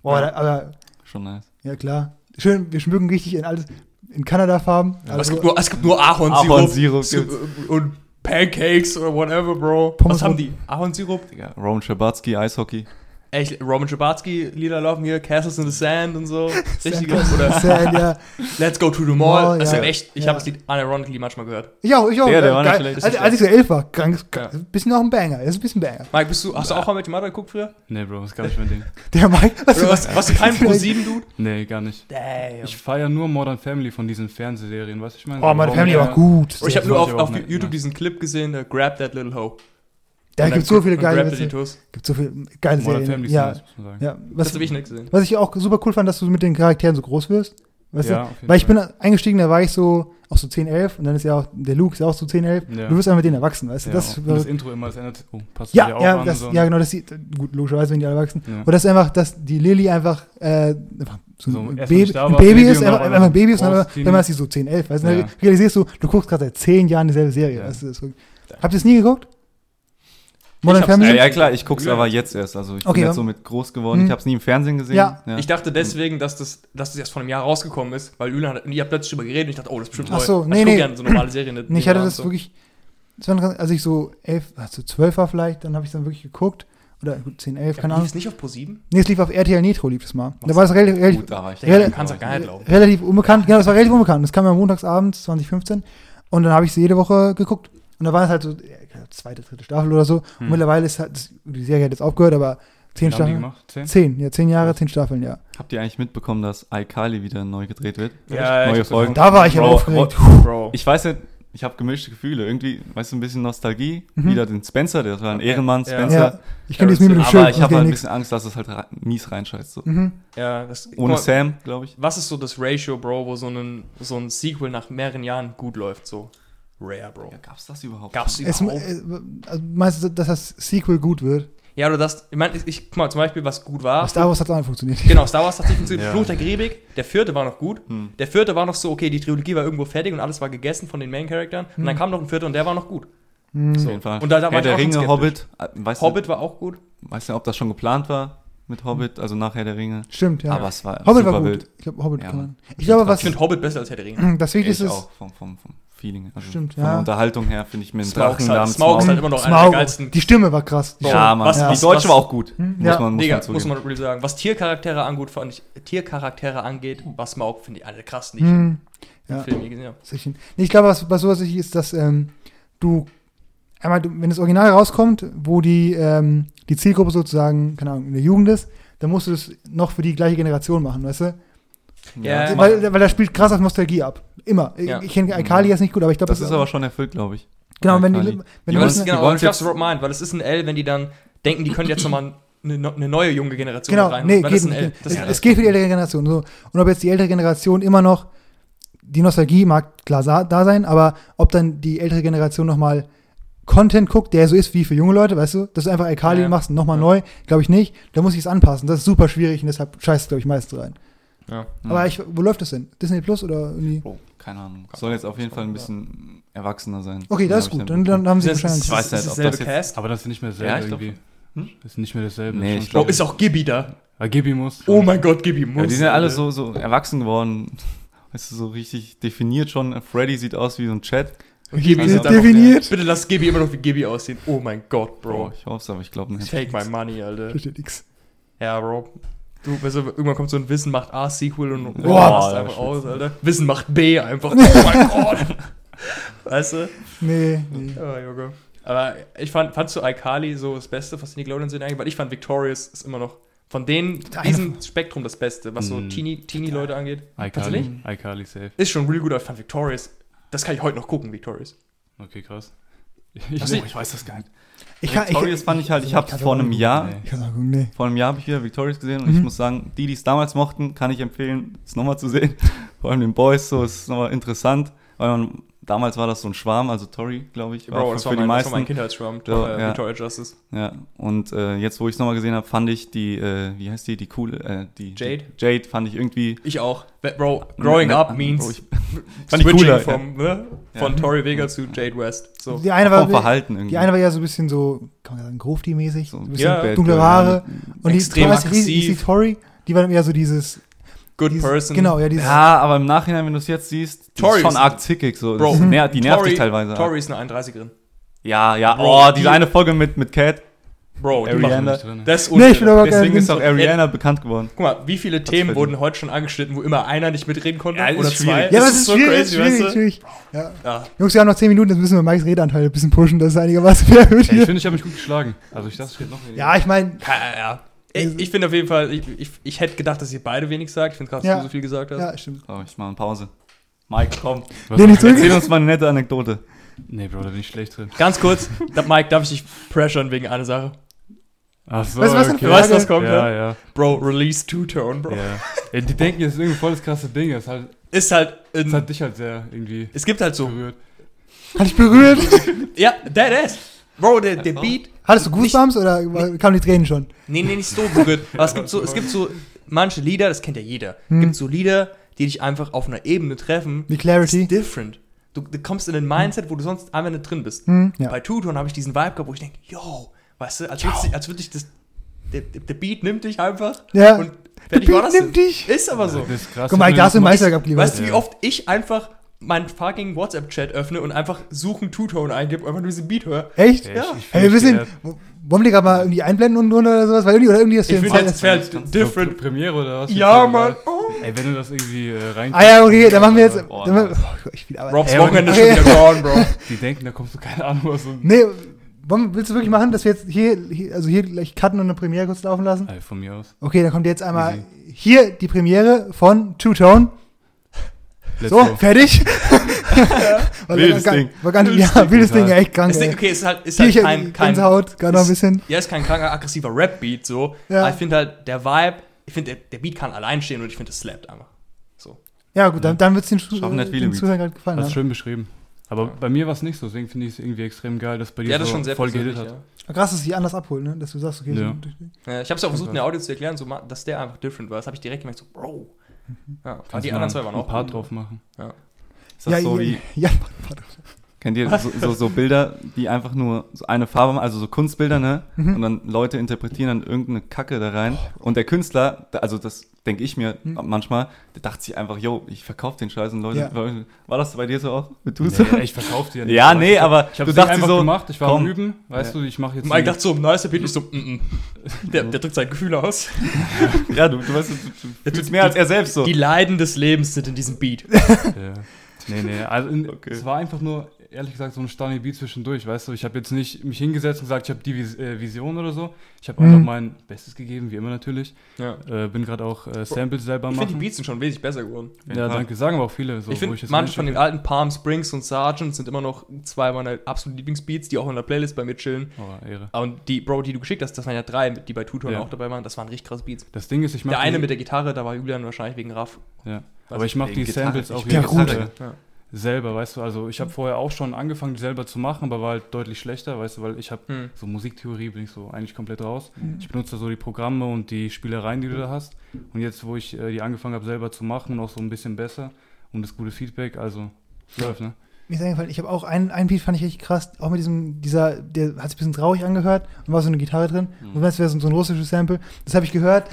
Boah, Ja. da, aber Schon nice. Ja klar. Schön, wir schmücken richtig in alles in Kanada-Farben. Aber es, Also, gibt nur, es gibt nur Ahornsirup. Ahornsirup gibt's. und Pancakes oder whatever, Bro. Pommes Was haben und- die? Ahornsirup? Digga, Roman Schabatsky, Eishockey. Echt, Roman Schabatsky, Lieder laufen hier, Castles in the Sand und so. [laughs] Richtige, oder Sand, ja. [laughs] Let's go to the mall. Mall, das ja. ist ja echt, ich Ja. habe das Lied unironically manchmal gehört. Ich auch, ich auch. Ja, der war nicht Geil. schlecht. Als, als ich so elf war, krank, Ja. bisschen auch ein Banger. Das ist ein bisschen Banger. Mike, bist du, hast du auch mal mit Mother geguckt früher? Nee, Bro, ist gar nicht mein Ding. [laughs] Der Mike, was Oder was, warst du kein Pro-7-Dude? Nee, gar nicht. Damn. Ich feiere nur Modern Family von diesen Fernsehserien, weißt du, ich meine? Oh, So Family war gut. ich habe das nur auf, YouTube ne? diesen Clip gesehen, der Grab That Little Hoe. Da gibt dann- so viele geile Witze. Gibt so viele geile Modern Serien. Family Ja, sagen. ja. Das Was, habe ich nicht gesehen. was ich auch super cool fand, dass du mit den Charakteren so groß wirst. Weißt Ja, du? Weil ich bin eingestiegen, da war ich so auch so 10, 11 und dann ist ja auch der Luke ist ja auch so 10, 11. Ja. Du wirst einfach mit denen erwachsen, weißt du? Ja, das, und das Intro immer, das ändert, oh, passt ja, auch ja, an das, so. ja, genau, das sieht, gut, logischerweise, wenn die alle wachsen. Ja. Und das ist einfach, dass die Lilly einfach, äh, einfach so, So, ein, Baby, ein war, Baby ist, einfach, einfach ein Baby ist und dann, ist sie so 10, 11, weißt du? Dann Ja. realisierst du, du guckst gerade seit 10 Jahren dieselbe Serie. Ja. Weißt du, das Habt ihr es nie geguckt? Modern Family? Ja, ja klar, ich guck's Ja. aber jetzt erst. Also ich Okay, bin ja. jetzt so mit groß geworden. Hm. Ich hab's nie im Fernsehen gesehen. Ja. Ich dachte deswegen, dass das, dass das erst vor einem Jahr rausgekommen ist, weil Julian hat, ihr habt plötzlich drüber geredet und ich dachte, oh, das ist bestimmt Ach neu. so, Weil nee, ich guck nee. gerne so normale Serien. Nee, ich hatte das so. wirklich, als ich so 11, also 12 war vielleicht, dann habe ich dann wirklich geguckt. Oder gut, 10, 11, keine Lief Ahnung. es nicht auf Pro7? Nee, es lief auf RTL Nitro, lief das mal. Da war es relativ, relativ, Gut, da war ich. Ja, du kannst doch gar nicht glauben. relativ unbekannt. Genau, das war relativ unbekannt. Das kam ja montagsabends 2015. Und dann habe ich sie jede Woche geguckt. Und da war es halt so, zweite, dritte Staffel oder so. Und Hm. mittlerweile ist halt, die Serie hat jetzt aufgehört, aber zehn Wie lange haben die Staffeln. gemacht? Zehn? Zehn, ja, zehn Jahre, zehn Staffeln, ja. Habt ihr eigentlich mitbekommen, dass iCarly wieder neu gedreht wird? Ja, Neue ich Folgen. Da war ich aber Bro, aufgeregt. Bro. Ich weiß nicht, ich habe gemischte Gefühle. Irgendwie, weißt du, ein bisschen Nostalgie. Mhm. Wieder den Spencer, der war ein Ehrenmann, Ja. Spencer. Ja, ich kenne das mit dem Aber Schild. ich das habe halt ein bisschen Angst, dass es halt mies reinscheißt. So. Mhm. Ja, das, Ohne mal, Sam, glaube ich. Was ist so das Ratio, Bro, wo so ein, so ein Sequel nach mehreren Jahren gut läuft? So rare, Bro. Ja, gab's das überhaupt? Gab's Es, überhaupt? äh, also meinst du, dass das Sequel gut wird? Ja, oder das, ich meine, ich, ich, guck mal, zum Beispiel, was gut war. Star Wars hat auch nicht funktioniert. Genau, Star Wars hat nicht funktioniert. Ja. Fluch der Karibik, der vierte war noch gut. Hm. Der vierte war noch so, okay, die Trilogie war irgendwo fertig und alles war gegessen von den Main-Charakteren. Und dann kam noch ein vierter und der war noch gut. Auf So. jeden Fall. Und da, da war der Ringe, skeptisch. Hobbit. äh, Weißt Hobbit war auch gut. Du, weißt du, ob das schon geplant war mit Hobbit, also nach Herr der Ringe? Stimmt, ja. Aber es war Hobbit super war gut. wild. Ich glaube, Hobbit Ja, kann man. Ich glaube, Ich finde Hobbit besser als Herr der Ringe. das Ich Wichtigste ist, auch, vom, vom, vom Feeling. Also Stimmt, von ja. der Unterhaltung her finde ich mir einen Smaug Drachen ist halt, Smaug ist halt immer noch einer der geilsten. die Stimme war krass. Die Stimme. Ja, Mann. was- die was- Deutsche was- war auch gut. Hm, Muss ja. man, muss Digga, man muss man really sagen. Was Tiercharaktere angeht, fand ich, Tiercharaktere angeht, was Smaug finde ich einer der krassen, die ich Hm, im ja. Film gesehen habe. Nee, ich glaube, was, was sowas wichtig ist, dass ähm, du einmal, wenn das Original rauskommt, wo die, ähm, die Zielgruppe sozusagen, keine Ahnung, in der Jugend ist, dann musst du das noch für die gleiche Generation machen, weißt du? Ja, das weil, weil da spielt krass auf Nostalgie ab. Immer. Ja. Ich, kenne Alkali jetzt nicht gut, aber ich glaube, das ist aber schon erfüllt, glaube ich. genau, wenn die, wenn die aber das genau, ich glaube, jetzt- Rob meint, weil es ist ein L, wenn die dann denken, die können jetzt nochmal eine, eine neue junge Generation Genau, rein. nee, weil geht das ist ein nicht. L. Das Es, ist ein es geht für die ältere Generation. So. Und ob jetzt die ältere Generation immer noch, die Nostalgie mag klar da sein, aber ob dann die ältere Generation nochmal Content guckt, der so ist wie für junge Leute, weißt du, dass du einfach Alkali Ja. machst und nochmal Ja. neu, glaube ich nicht. Da muss ich es anpassen. Das ist super schwierig und deshalb scheißt glaube ich, meistens rein. Ja. Aber ich, wo läuft das denn? Disney Plus oder irgendwie? Oh, keine Ahnung. Soll jetzt auf jeden Fall ein bisschen erwachsener sein. Okay, das ist gut. dann Dann, haben sie Das ist, wahrscheinlich. Ich weiß ist, nicht, ist ob dasselbe das jetzt- Cast. Aber das ist nicht mehr dasselbe Ja, irgendwie. Hm? Das ist nicht mehr dasselbe. Nee, das ich schon Bro, ist auch Gibby da. Weil Gibi muss. Oh mein Gott, Gibby muss. Ja, die sind ja alle so, so erwachsen geworden. Weißt du, so richtig definiert schon. Freddy sieht aus wie so ein Chat. Und Gibby Also sieht einfach- definiert. Bitte lass Gibby immer noch wie Gibby aussehen. Oh mein Gott, Bro, Bro. ich hoffe es, aber ich glaube nicht. Take my money, Alter. Versteht nix. Ja, Bro. Du, weißt du, irgendwann kommt so ein Wissen macht A-Sequel und rast ja, einfach shit. aus, Alter. Wissen macht B einfach. [laughs] Oh mein Gott. Weißt du? Nee, nee. Ja, Junge. Aber ich fand, fandst du Alkali so das Beste, was die Nickelodeon-Serien angeht? Weil ich fand Victorious ist immer noch von denen, diesem Spektrum das Beste, was so. Teenie- Teenie-Leute angeht. Kannst du iCarly, iCarly safe. Ist schon really gut, aber ich fand Victorious, das kann ich heute noch gucken, Victorious. Okay, krass. Ich, du- ich weiß das gar nicht. Ich kann, Victorious fand ich halt, ich habe kann's vor einem Jahr, Nee. Ich nee. vor einem Jahr habe ich wieder Victorious gesehen und Mhm. ich muss sagen, die, die es damals mochten, kann ich empfehlen, es nochmal zu sehen. [laughs] Vor allem den Boys, so ist nochmal interessant, weil man, damals war das so ein Schwarm, also Tori, glaube ich, war Bro, für, das für war, die mein, das war mein meisten. Kindheitsschwarm, So, äh, ja. Victoria Justice. Ja, und äh, jetzt, wo ich es nochmal gesehen habe, fand ich die, äh, wie heißt die, die coole, äh, die Jade? Die Jade fand ich irgendwie. Ich auch. Bro, growing up means Bro, ich, [laughs] fand ich switching cooler, vom, ne, von Ja. Tori Vega zu Jade West. So. Die eine war, vom Verhalten irgendwie. die eine war ja so ein bisschen so, kann man sagen, Grufti-mäßig. so ein bisschen Ja. Dunklere Haare. Und die, Extrem du weißt, wie- wie ist die aggressiv. Tori, die war dann eher so dieses, Good dieses person. Genau, ja, dieses, Ja, aber im Nachhinein, wenn du es jetzt siehst, Tori ist schon arg zickig. So. Bro, ner die nervt Tori, dich teilweise. Tori ist eine 31erin. Ja, ja. Bro, oh, diese die- eine Folge mit, mit Cat. Bro, die Ariana. machen Nicht drin. das ist Nee, ich bin aber Deswegen ist auch. Ariana bekannt geworden. Guck mal, wie viele Themen wurden heute schon angeschnitten, wo immer einer nicht mitreden konnte? Ja, oder zwei? Ja, Das ist schwierig, das ist schwierig, schwierig. Ja. Ja. Jungs, wir haben noch 10 Minuten, jetzt müssen wir Mikes Redeanteil ein bisschen pushen, dass es einigermaßen fair wird Ja, ich finde, ich habe mich gut geschlagen. Also ich dachte, es geht noch weniger. Ja, ich meine, Ja, ja. Ich, ich finde auf jeden Fall, ich, ich, ich hätte gedacht, dass ihr beide wenig sagt. Ich finde krass, dass Ja. du so viel gesagt hast. ja, stimmt. So, ich mache eine Pause. Mike, komm. Dich zurück. Erzähl uns mal eine nette Anekdote. Nee, Bro, da bin ich schlecht drin. Ganz kurz, da, Mike, darf ich dich pressure wegen einer Sache? Ach so, Weißt du, was okay. Du weißt, was kommt, Ja, ne? ja. Bro, release Two-Tone, Bro. ja. ja. Die denken, das ist irgendwie voll das krasse Ding. Es halt, Ist halt, es ein, hat dich halt sehr irgendwie es gibt halt so, berührt. Hat dich berührt? [laughs] ja, that is. Bro, der, der Beat, Hattest du Goosebumps oder kamen die Tränen schon? nee, nee, nicht so berührt. Aber es gibt so, es gibt so manche Lieder, das kennt ja jeder. Hm. gibt so Lieder, die dich einfach auf einer Ebene treffen. Wie Das Clarity? ist different. Du, du kommst in ein Mindset, wo du sonst einfach nicht drin bist. Hm, ja. Bei Two-Tone habe ich diesen Vibe gehabt, wo ich denke, yo, weißt du, als würde ich, als würd ich das, der, der Beat nimmt dich einfach Ja. und Der fertig war das. nimmt dich. Ist aber so. Das ist krass. Guck mal, da hast du Meister gehabt, lieber. Weißt du, wie oft ich einfach meinen fucking WhatsApp-Chat öffne und einfach suchen Two-Tone eingebe und einfach nur diesen Beat höre? Echt? Ja, ich, ich Hey, wir wissen, wollen wir die gerade mal irgendwie einblenden drunter oder sowas? Weil irgendwie, oder irgendwie das Ich finde, das wäre different. Premiere oder was? Ja, Mann. Oh. Ey, wenn du das irgendwie äh, rein. Ah ja, okay, dann machen wir jetzt. Oh, dann wir, nice. oh, ich will aber, Robs Ey, Wochenende ist okay. schon wieder gone, Bro. [laughs] Die denken, da kommst du keine Ahnung was. Nee, wollen, willst du wirklich machen, dass wir jetzt hier, hier also hier gleich cutten und eine Premiere kurz laufen lassen? Ey, von mir aus. Okay, dann kommt jetzt einmal Easy. hier die Premiere von Two Tone. Let's So, go. fertig. [laughs] War Wildes gar- Ding. War gar nicht, ja, wildes Ding, echt krank. Das ey. Ding, okay, ist halt, ist halt kein, kein, Gänsehaut, gerade noch ein ist- bisschen. ja, ist kein kranker, aggressiver Rap-Beat, so. Ja. Aber ich finde halt, der Vibe, ich finde, der, der Beat kann allein stehen und ich finde, es slappt einfach. So. Ja, gut, dann, dann wird es den, den Beats. Zuhörern gerade gefallen. Hast Ja. schön beschrieben. Aber bei mir war es nicht so, deswegen finde ich es irgendwie extrem geil, dass bei dir Ja, das ist so schon sehr voll gehittet hat. ja. Krass, dass sie anders abholen, ne? dass du sagst, okay, Ja. so, Ja, ich habe es auch versucht, in der Audio zu erklären, so, dass der einfach different war. Das habe ich direkt gemerkt, so, Bro. Ja, aber Kannst die anderen zwei waren ein auch paar gut. drauf machen. Ist das so ja, wie, ja, warte. Kennt ihr so, so, so Bilder, die einfach nur so eine Farbe haben, also so Kunstbilder, ne? Mhm. Und dann Leute interpretieren dann irgendeine Kacke da rein. Und der Künstler, also das denke ich mir Mhm. manchmal, der dachte sich einfach, yo, ich verkaufe den Scheiß und Leute, Ja. War das bei dir so auch? Mit Nee, Tusa? ich verkaufe dir nicht. Ja, nee, ich, aber Ich habe du es einfach so, gemacht, ich war komm. am Üben, weißt Ja. du, ich mache jetzt. Mike ein- dachte so, nice, Beat ist so, mm, mm. [laughs] Der, der drückt sein Gefühl aus. Ja, du, du weißt, du, du fühlst mehr als er selbst so. Die Leiden des Lebens sind in diesem Beat. [laughs] Ja. Nee, nee, also Okay. es war einfach nur, ehrlich gesagt, so ein Stunning Beat zwischendurch, weißt du. Ich habe jetzt nicht mich hingesetzt und gesagt, ich habe die Vis äh, Vision oder so. Ich habe Mhm. einfach mein Bestes gegeben, wie immer natürlich. Ja. Äh, bin gerade auch äh, Samples selber Ich finde, die machen. Beats sind schon wesentlich besser geworden. Ja, danke. Sagen aber auch viele. So, ich finde, manche von den alten Palm Springs und Sergeant sind immer noch zwei meiner absoluten Lieblingsbeats, die auch in der Playlist bei mir chillen. Oh, Ehre. Und die, Bro, die du geschickt hast, das waren ja drei, die bei Tutor Ja. auch dabei waren, das waren richtig krasse Beats. Das Ding ist, ich Der mache eine die, mit der Gitarre, da war Julian wahrscheinlich wegen Raff. Ja. Aber ich mache die. Samples auch bin ja gut. Ja. Selber, weißt du. Also ich habe vorher auch schon angefangen, die selber zu machen, aber war halt deutlich schlechter, weißt du, weil ich habe Hm. so Musiktheorie bin ich so eigentlich komplett raus. Mhm. Ich benutze da so die Programme und die Spielereien, die du da hast. Und jetzt, wo ich äh, die angefangen habe, selber zu machen und auch so ein bisschen besser und das gute Feedback, also läuft, ne? Mir ist eingefallen, ich habe auch einen, einen Beat, fand ich echt krass, auch mit diesem, dieser, der hat sich ein bisschen traurig angehört und war so eine Gitarre drin. Mhm. Und das wäre so, so ein russisches Sample. Das habe ich gehört.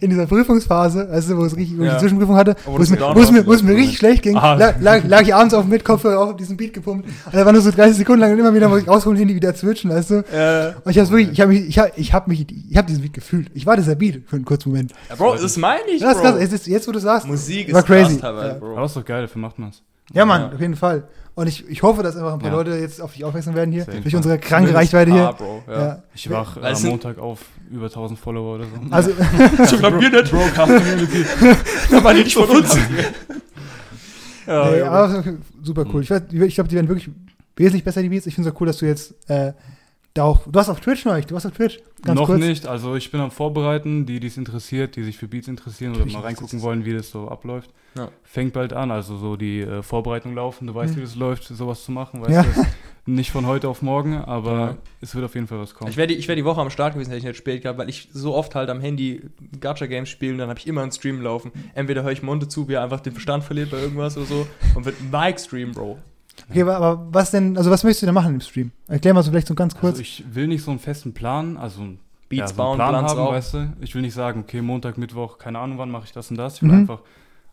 In dieser Prüfungsphase, also wo es richtig, wo ich Ja. die Zwischenprüfung hatte, wo das es, mir, wo, es mir, wo es mir richtig schlecht ging, Ah. lag, lag, lag ich abends auf dem Bett, Kopfhörer auf, diesen Beat gepumpt und da war nur so 30 Sekunden lang und immer wieder muss ich rausholen, Handy wieder switchen, weißt du? Äh, Und ich hab's wirklich, ich habe mich, ich hab, ich hab mich, ich hab diesen Beat gefühlt. Ich war dieser Beat für einen kurzen Moment. ja, Bro, das meine ich, Das ist Bro. krass, es ist, jetzt wo du sagst, Musik ist war crazy. krass teilweise, Ja. Aber Bro. ist doch geil, dafür macht man's. Ja, Mann, Ja. auf jeden Fall. Und ich, ich hoffe, dass einfach ein paar Ja. Leute jetzt auf dich aufmerksam werden hier, durch unsere kranke Reichweite hier. Bro, ja. Ja. Ich wach äh, am sind- Montag auf über 1000 Follower oder so. [laughs] Also, So glaub wir nicht. Da war die nicht von uns. ja, nee, aber super cool. Ich, ich glaube, die werden wirklich wesentlich besser, die Beats. Ich finde es auch cool, dass du jetzt äh, auch, du hast auf Twitch neu, du hast auf Twitch. Ganz Noch kurz. nicht, also ich bin am Vorbereiten, die, die es interessiert, die sich für Beats interessieren oder Natürlich, mal das reingucken wollen, wie das so abläuft. Ja. Fängt bald an, also so die äh, Vorbereitung laufen, du weißt, Mhm. wie das läuft, sowas zu machen, weißt Ja. du, [laughs] nicht von heute auf morgen, aber Ja. es wird auf jeden Fall was kommen. Ich wäre die, ich wär die Woche am Start gewesen, hätte ich nicht spät gehabt, weil ich so oft halt am Handy Gacha-Games spiele und dann habe ich immer einen Stream laufen. Entweder höre ich Monte zu, wie er einfach den Verstand verliert bei irgendwas oder so und wird Mike Stream, Bro. Okay, aber, was denn, also was möchtest du denn machen im Stream? Erklär mal so vielleicht so ganz kurz. Also ich will nicht so einen festen Plan, also einen Beats ja, so einen bauen, Plan Plans haben, rauf. weißt du. Ich will nicht sagen, okay, Montag, Mittwoch, keine Ahnung wann mache ich das und das. Ich will Mhm. einfach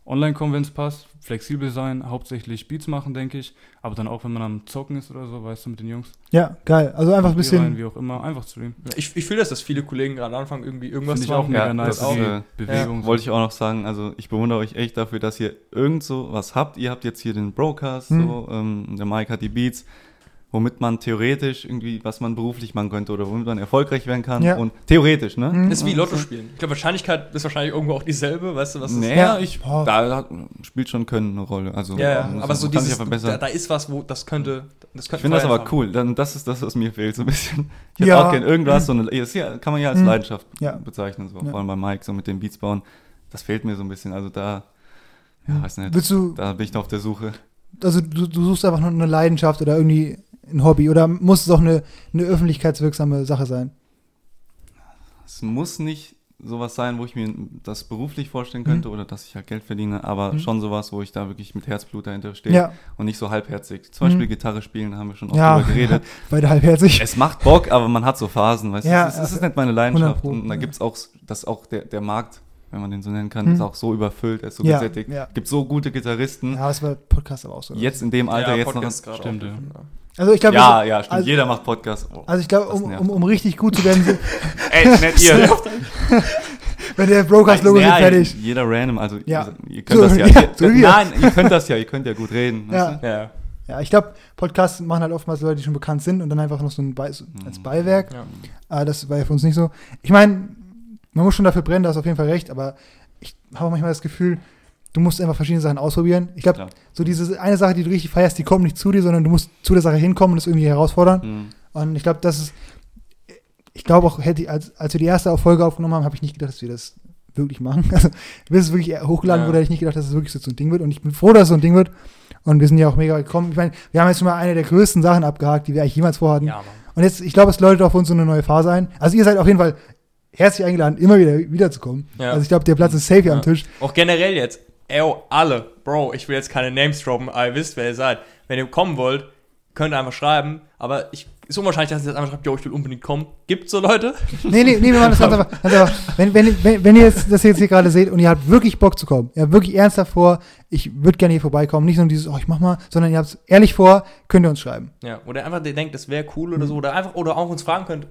online kommen, wenn es passt, flexibel sein, hauptsächlich Beats machen, denke ich. Aber dann auch, wenn man am Zocken ist oder so, weißt du, mit den Jungs. ja, geil. Also einfach ein bisschen. Rein, wie auch immer, einfach streamen. Ich, ich fühle das, dass viele Kollegen gerade anfangen, irgendwie irgendwas zu auch machen. mega Ja, nice, das auch. äh, Bewegung. Wollte ich auch noch sagen, also ich bewundere euch echt dafür, dass ihr irgend so was habt. Ihr habt jetzt hier den Broadcast, Hm. so, ähm, der Mike hat die Beats, womit man theoretisch irgendwie, was man beruflich machen könnte oder womit man erfolgreich werden kann. Ja. Und theoretisch, ne? Mhm. Ist wie Lotto spielen. Ich glaube, Wahrscheinlichkeit ist wahrscheinlich irgendwo auch dieselbe, weißt du, was das Naja, Ja. ich, Boah. da spielt schon Können eine Rolle. Also, Ja, ja, aber so kann sich dieses, ja verbessern. da, da ist was, wo das könnte, das könnte Ich finde das aber haben. cool. Dann, das ist das, was mir fehlt, so ein bisschen. Ich hätte Ja. auch gerne irgendwas, so eine, das kann man ja als Mhm. Leidenschaft Ja. bezeichnen, so, Ja. vor allem bei Mike, so mit den Beats bauen. Das fehlt mir so ein bisschen. Also da, ja, weiß nicht, Willst du, da bin ich noch auf der Suche. also du, du suchst einfach nur eine Leidenschaft oder irgendwie ein Hobby oder muss es auch eine, eine öffentlichkeitswirksame Sache sein? Es muss nicht sowas sein, wo ich mir das beruflich vorstellen Mhm. könnte oder dass ich halt Geld verdiene, aber Mhm. schon sowas, wo ich da wirklich mit Herzblut dahinter stehe Ja, und nicht so halbherzig. Zum Beispiel Mhm. Gitarre spielen, haben wir schon oft Ja. drüber geredet. [laughs] beide halbherzig. Es macht Bock, aber man hat so Phasen, weißt du? Ja, es, ist, es ist nicht meine 100 Leidenschaft. Pro, Und da ja. gibt es auch, dass auch der, der Markt, wenn man den so nennen kann, Hm. ist auch so überfüllt, er ist so Ja, gesättigt. ja. gibt so gute Gitarristen. Ja, das war Podcast aber auch so. Jetzt in dem Alter, ja, jetzt noch. Podcast gerade Stimmt, auch. ja. Also ich glaube, Ja, ja, stimmt. also- Jeder macht Podcast. Oh. also ich glaube, um, um, um richtig gut zu werden, [laughs] Ey, nicht ihr. [laughs] wenn der Broadcast-Logo ist Ja, fertig. Jeder random, also Ja. ihr könnt So, das ja. [laughs] ja, ihr, so wir. nein, ihr könnt das ja, ihr könnt ja gut reden. Ja. Ja, Ja, ich glaube, Podcasts machen halt oftmals Leute, die schon bekannt sind und dann einfach noch so ein Bei so als Mhm. Beiwerk. ja. Ah, das war ja für uns nicht so. Ich meine, man muss schon dafür brennen, da hast du auf jeden Fall recht, aber ich habe manchmal das Gefühl, du musst einfach verschiedene Sachen ausprobieren. Ich glaube, so diese eine Sache, die du richtig feierst, die kommt nicht zu dir, sondern du musst zu der Sache hinkommen und das irgendwie herausfordern. Mhm. Und ich glaube, das ist, ich glaube auch, hätte, ich- als, als wir die erste Folge aufgenommen haben, habe ich nicht gedacht, dass wir das wirklich machen. [laughs] Also, bis es wirklich hochgeladen Ja. wurde, hätte ich nicht gedacht, dass es wirklich so ein Ding wird. Und ich bin froh, dass es so ein Ding wird. Und wir sind ja auch mega gekommen. Ich meine, wir haben jetzt schon mal eine der größten Sachen abgehakt, die wir eigentlich jemals vorhatten. ja. Und jetzt, ich glaube, es läutet auf uns so eine neue Phase ein. Also ihr seid auf jeden Fall herzlich eingeladen, immer wieder wiederzukommen. Ja. Also ich glaube, der Platz ist safe hier Ja. am Tisch. Auch generell jetzt, ey, alle, Bro, ich will jetzt keine Names droppen, aber ihr wisst, wer ihr seid. Wenn ihr kommen wollt, könnt ihr einfach schreiben, aber ich ist unwahrscheinlich, dass ihr jetzt einfach schreibt, yo, ich will unbedingt kommen. Gibt's so Leute? [laughs] Nee, nee, nee, wir machen das ganz [laughs] einfach. Ganz einfach. Wenn, wenn, wenn, wenn ihr jetzt, das jetzt hier gerade seht und ihr habt wirklich Bock zu kommen, ihr habt wirklich ernsthaft vor, ich würde gerne hier vorbeikommen, nicht nur dieses, oh, ich mach mal, sondern ihr habt es ehrlich vor, könnt ihr uns schreiben. Ja, oder einfach, der denkt, das wäre cool oder so, oder einfach, oder auch uns fragen könnt,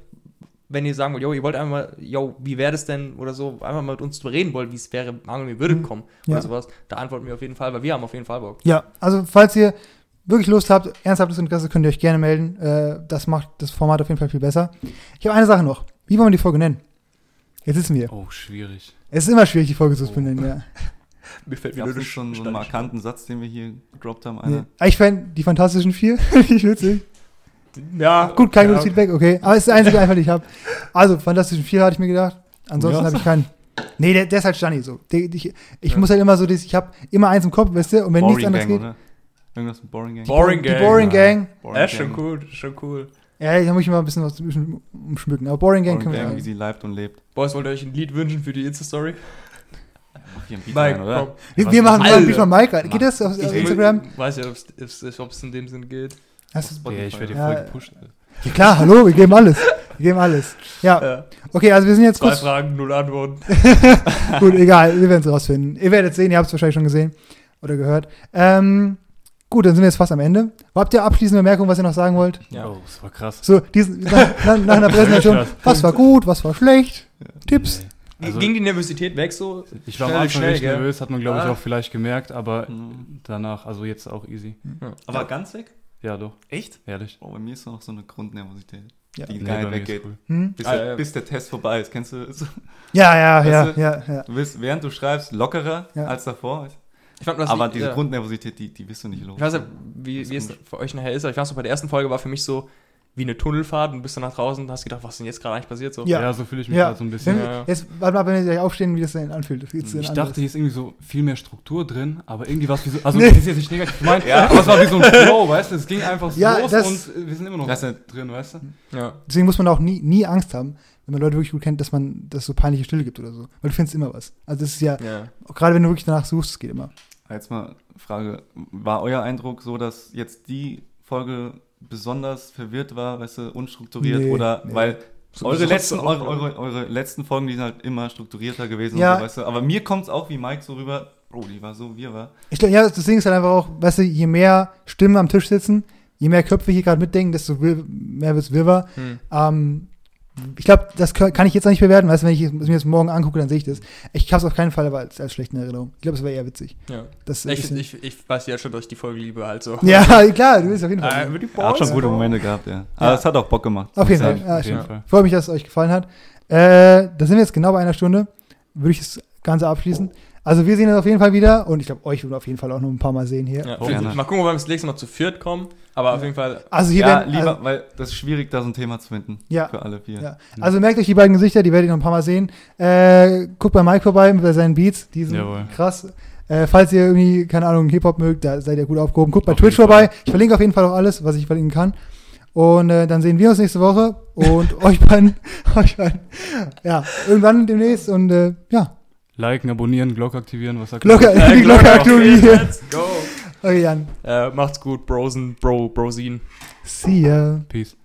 wenn ihr sagen wollt, yo, ihr wollt einfach mal, yo, wie wäre das denn, oder so, einfach mal mit uns drüber reden wollt, wie es wäre, angenommen, ihr würdet Mhm. kommen, Ja. oder sowas, da antworten wir auf jeden Fall, weil wir haben auf jeden Fall Bock. Ja, also falls ihr wirklich Lust habt, ernsthaftes Interesse, könnt ihr euch gerne melden. Äh, das macht das Format auf jeden Fall viel besser. Ich habe eine Sache noch. Wie wollen wir die Folge nennen? Jetzt sitzen wir. Oh, schwierig. Es ist immer schwierig, die Folge zu Oh. benennen, ja. [laughs] Mir fällt wieder schon so einen markanten Satz, den wir hier gedroppt haben? Nee. Einer? Ah, Ich fand die Fantastischen Vier [laughs] richtig witzig. Ja, Gut, kein ja, gutes Feedback, okay. Aber es ist der einzige einfach, den ich habe. Also, Fantastischen Vier hatte ich mir gedacht. Ansonsten Ja. habe ich keinen. Nee, der, der ist halt Stani so. Der, ich ich Ja. muss halt immer so, das, ich habe immer eins im Kopf, weißt du, und wenn nichts Boring anderes Gang, geht. oder? Irgendwas mit Boring Gang? Boring die Gang. Boring Ja. Gang. Boring Ja, schon cool, schon cool. Ja, da muss ich mal ein bisschen was um- umschmücken. Aber Boring Gang Boring können wir Gang, wie sie leibt und lebt. Boys, wollt ihr euch ein Lied wünschen für die Insta-Story? Mach hier ein Beat Mike, rein, oder? Wir, wir machen das? mal ein Beat von Mike rein. Geht das auf, auf Ich Instagram? weiß ja, ob es in dem Sinn geht. Hast du- Ja, ich werde Ja, dir voll gepusht. ja klar, hallo, wir geben alles. Wir geben alles. Ja, Ja. okay, also wir sind jetzt Zwei kurz. Fragen, null Antworten. [laughs] Gut, egal, wir werden es rausfinden. Ihr werdet sehen, ihr habt es wahrscheinlich schon gesehen oder gehört. Ähm, gut, dann sind wir jetzt fast am Ende. Habt ihr abschließende Bemerkungen, was ihr noch sagen wollt? Ja. Oh, das war krass. So, diesen, nach, nach, nach einer [laughs] Präsentation, was war gut, was war schlecht? Tipps? Nee. Also, Ging die Nervosität weg so? ich war am schnell, Anfang schnell, nervös, hat man glaube ich Ah. auch vielleicht gemerkt, aber Mhm. danach, also jetzt auch easy. Aber ganz weg? Ja, doch, Echt? ehrlich. Oh, bei mir ist noch so eine Grundnervosität, Ja. die Nee, ist weggeht. cool. Hm? Bis, Ah, der, ja. bis der Test vorbei ist. Kennst du es? Ja, ja, ja, du? ja, ja. Du bist, während du schreibst, lockerer Ja. als davor. Ich fand, das Aber liegt- diese ja. Grundnervosität, die, die wirst du nicht los. Ich weiß nicht, wie, wie es für euch nachher ist, aber ich weiß noch, bei der ersten Folge war für mich so wie eine Tunnelfahrt und bist dann nach draußen und hast gedacht, was ist denn jetzt gerade eigentlich passiert? So. Ja. Ja, so fühle ich mich Ja. halt so ein bisschen. Wenn, Ja. Jetzt, warte mal, wenn wir gleich aufstehen, wie das denn anfühlt. Das Ich anders. dachte, hier ist irgendwie so viel mehr Struktur drin, aber irgendwie war es wie so, also Nee. das ist jetzt nicht negativ gemeint, Ja. aber es war wie so ein Flow, weißt du, es ging einfach so Ja, los das- und wir sind immer noch Das drin, weißt du? Ja. Deswegen muss man auch nie, nie Angst haben, wenn man Leute wirklich gut kennt, dass man das so peinliche Stille gibt oder so. Weil du findest immer was. Also das ist ja, ja. gerade wenn du wirklich danach suchst, es geht immer. Jetzt mal Frage, war euer Eindruck so, dass jetzt die Folge besonders verwirrt war, weißt du, unstrukturiert Nee, oder nee. weil So eure letzten, eure, eure, eure letzten Folgen, die sind halt immer strukturierter gewesen Ja. so, weißt du, aber mir kommt es auch wie Mike so rüber, Bro, die war so, wie er war. Ich glaube, ja, das Ding ist halt einfach auch, weißt du, je mehr Stimmen am Tisch sitzen, je mehr Köpfe hier gerade mitdenken, desto mehr wird's wirrwarr. Hm. Ähm, ich glaube, das kann ich jetzt noch nicht bewerten, weißt du, wenn ich es mir das morgen angucke, dann sehe ich das. Ich habe es auf keinen Fall aber als, als schlechte Erinnerung. Ich glaube, es war eher witzig. ja. Das Ich, ich, ich weiß ja schon, dass ich die Folge liebe, halt so. [laughs] ja, klar, du bist auf jeden Fall. Äh, Er hat schon gute Momente gehabt, ja. Aber es hat auch Bock gemacht. Auf jeden Fall. ich Ja, auf jeden stimmt. Fall. Freue mich, dass es euch gefallen hat. Äh, da sind wir jetzt genau bei einer Stunde. Würde ich das Ganze abschließen. Also wir sehen uns auf jeden Fall wieder und ich glaube, euch würden wir auf jeden Fall auch noch ein paar Mal sehen hier. Ja, Oh, mal gucken, ob wir das nächste Mal zu viert kommen, aber auf jeden Fall. Also hier Ja, werden, lieber, also, weil das ist schwierig, da so ein Thema zu finden. Ja. Für alle vier. ja. also merkt euch die beiden Gesichter, die werdet ihr noch ein paar Mal sehen. Äh, guckt bei Mike vorbei mit seinen Beats, die sind Jawohl. krass. Äh, falls ihr irgendwie, keine Ahnung, Hip-Hop mögt, da seid ihr gut aufgehoben. Guckt bei Auf Twitch vorbei. Ich verlinke auf jeden Fall auch alles, was ich verlinken kann. Und äh, dann sehen wir uns nächste Woche und [laughs] euch beiden, euch beiden, ja, irgendwann demnächst und äh, ja, Liken, abonnieren, Glocke aktivieren, was sagt Glocke, Äh, Glocke aktivieren. Let's go. Okay, Jan. Äh, macht's gut, Brosen, Bro, Brosin. See ya. Peace.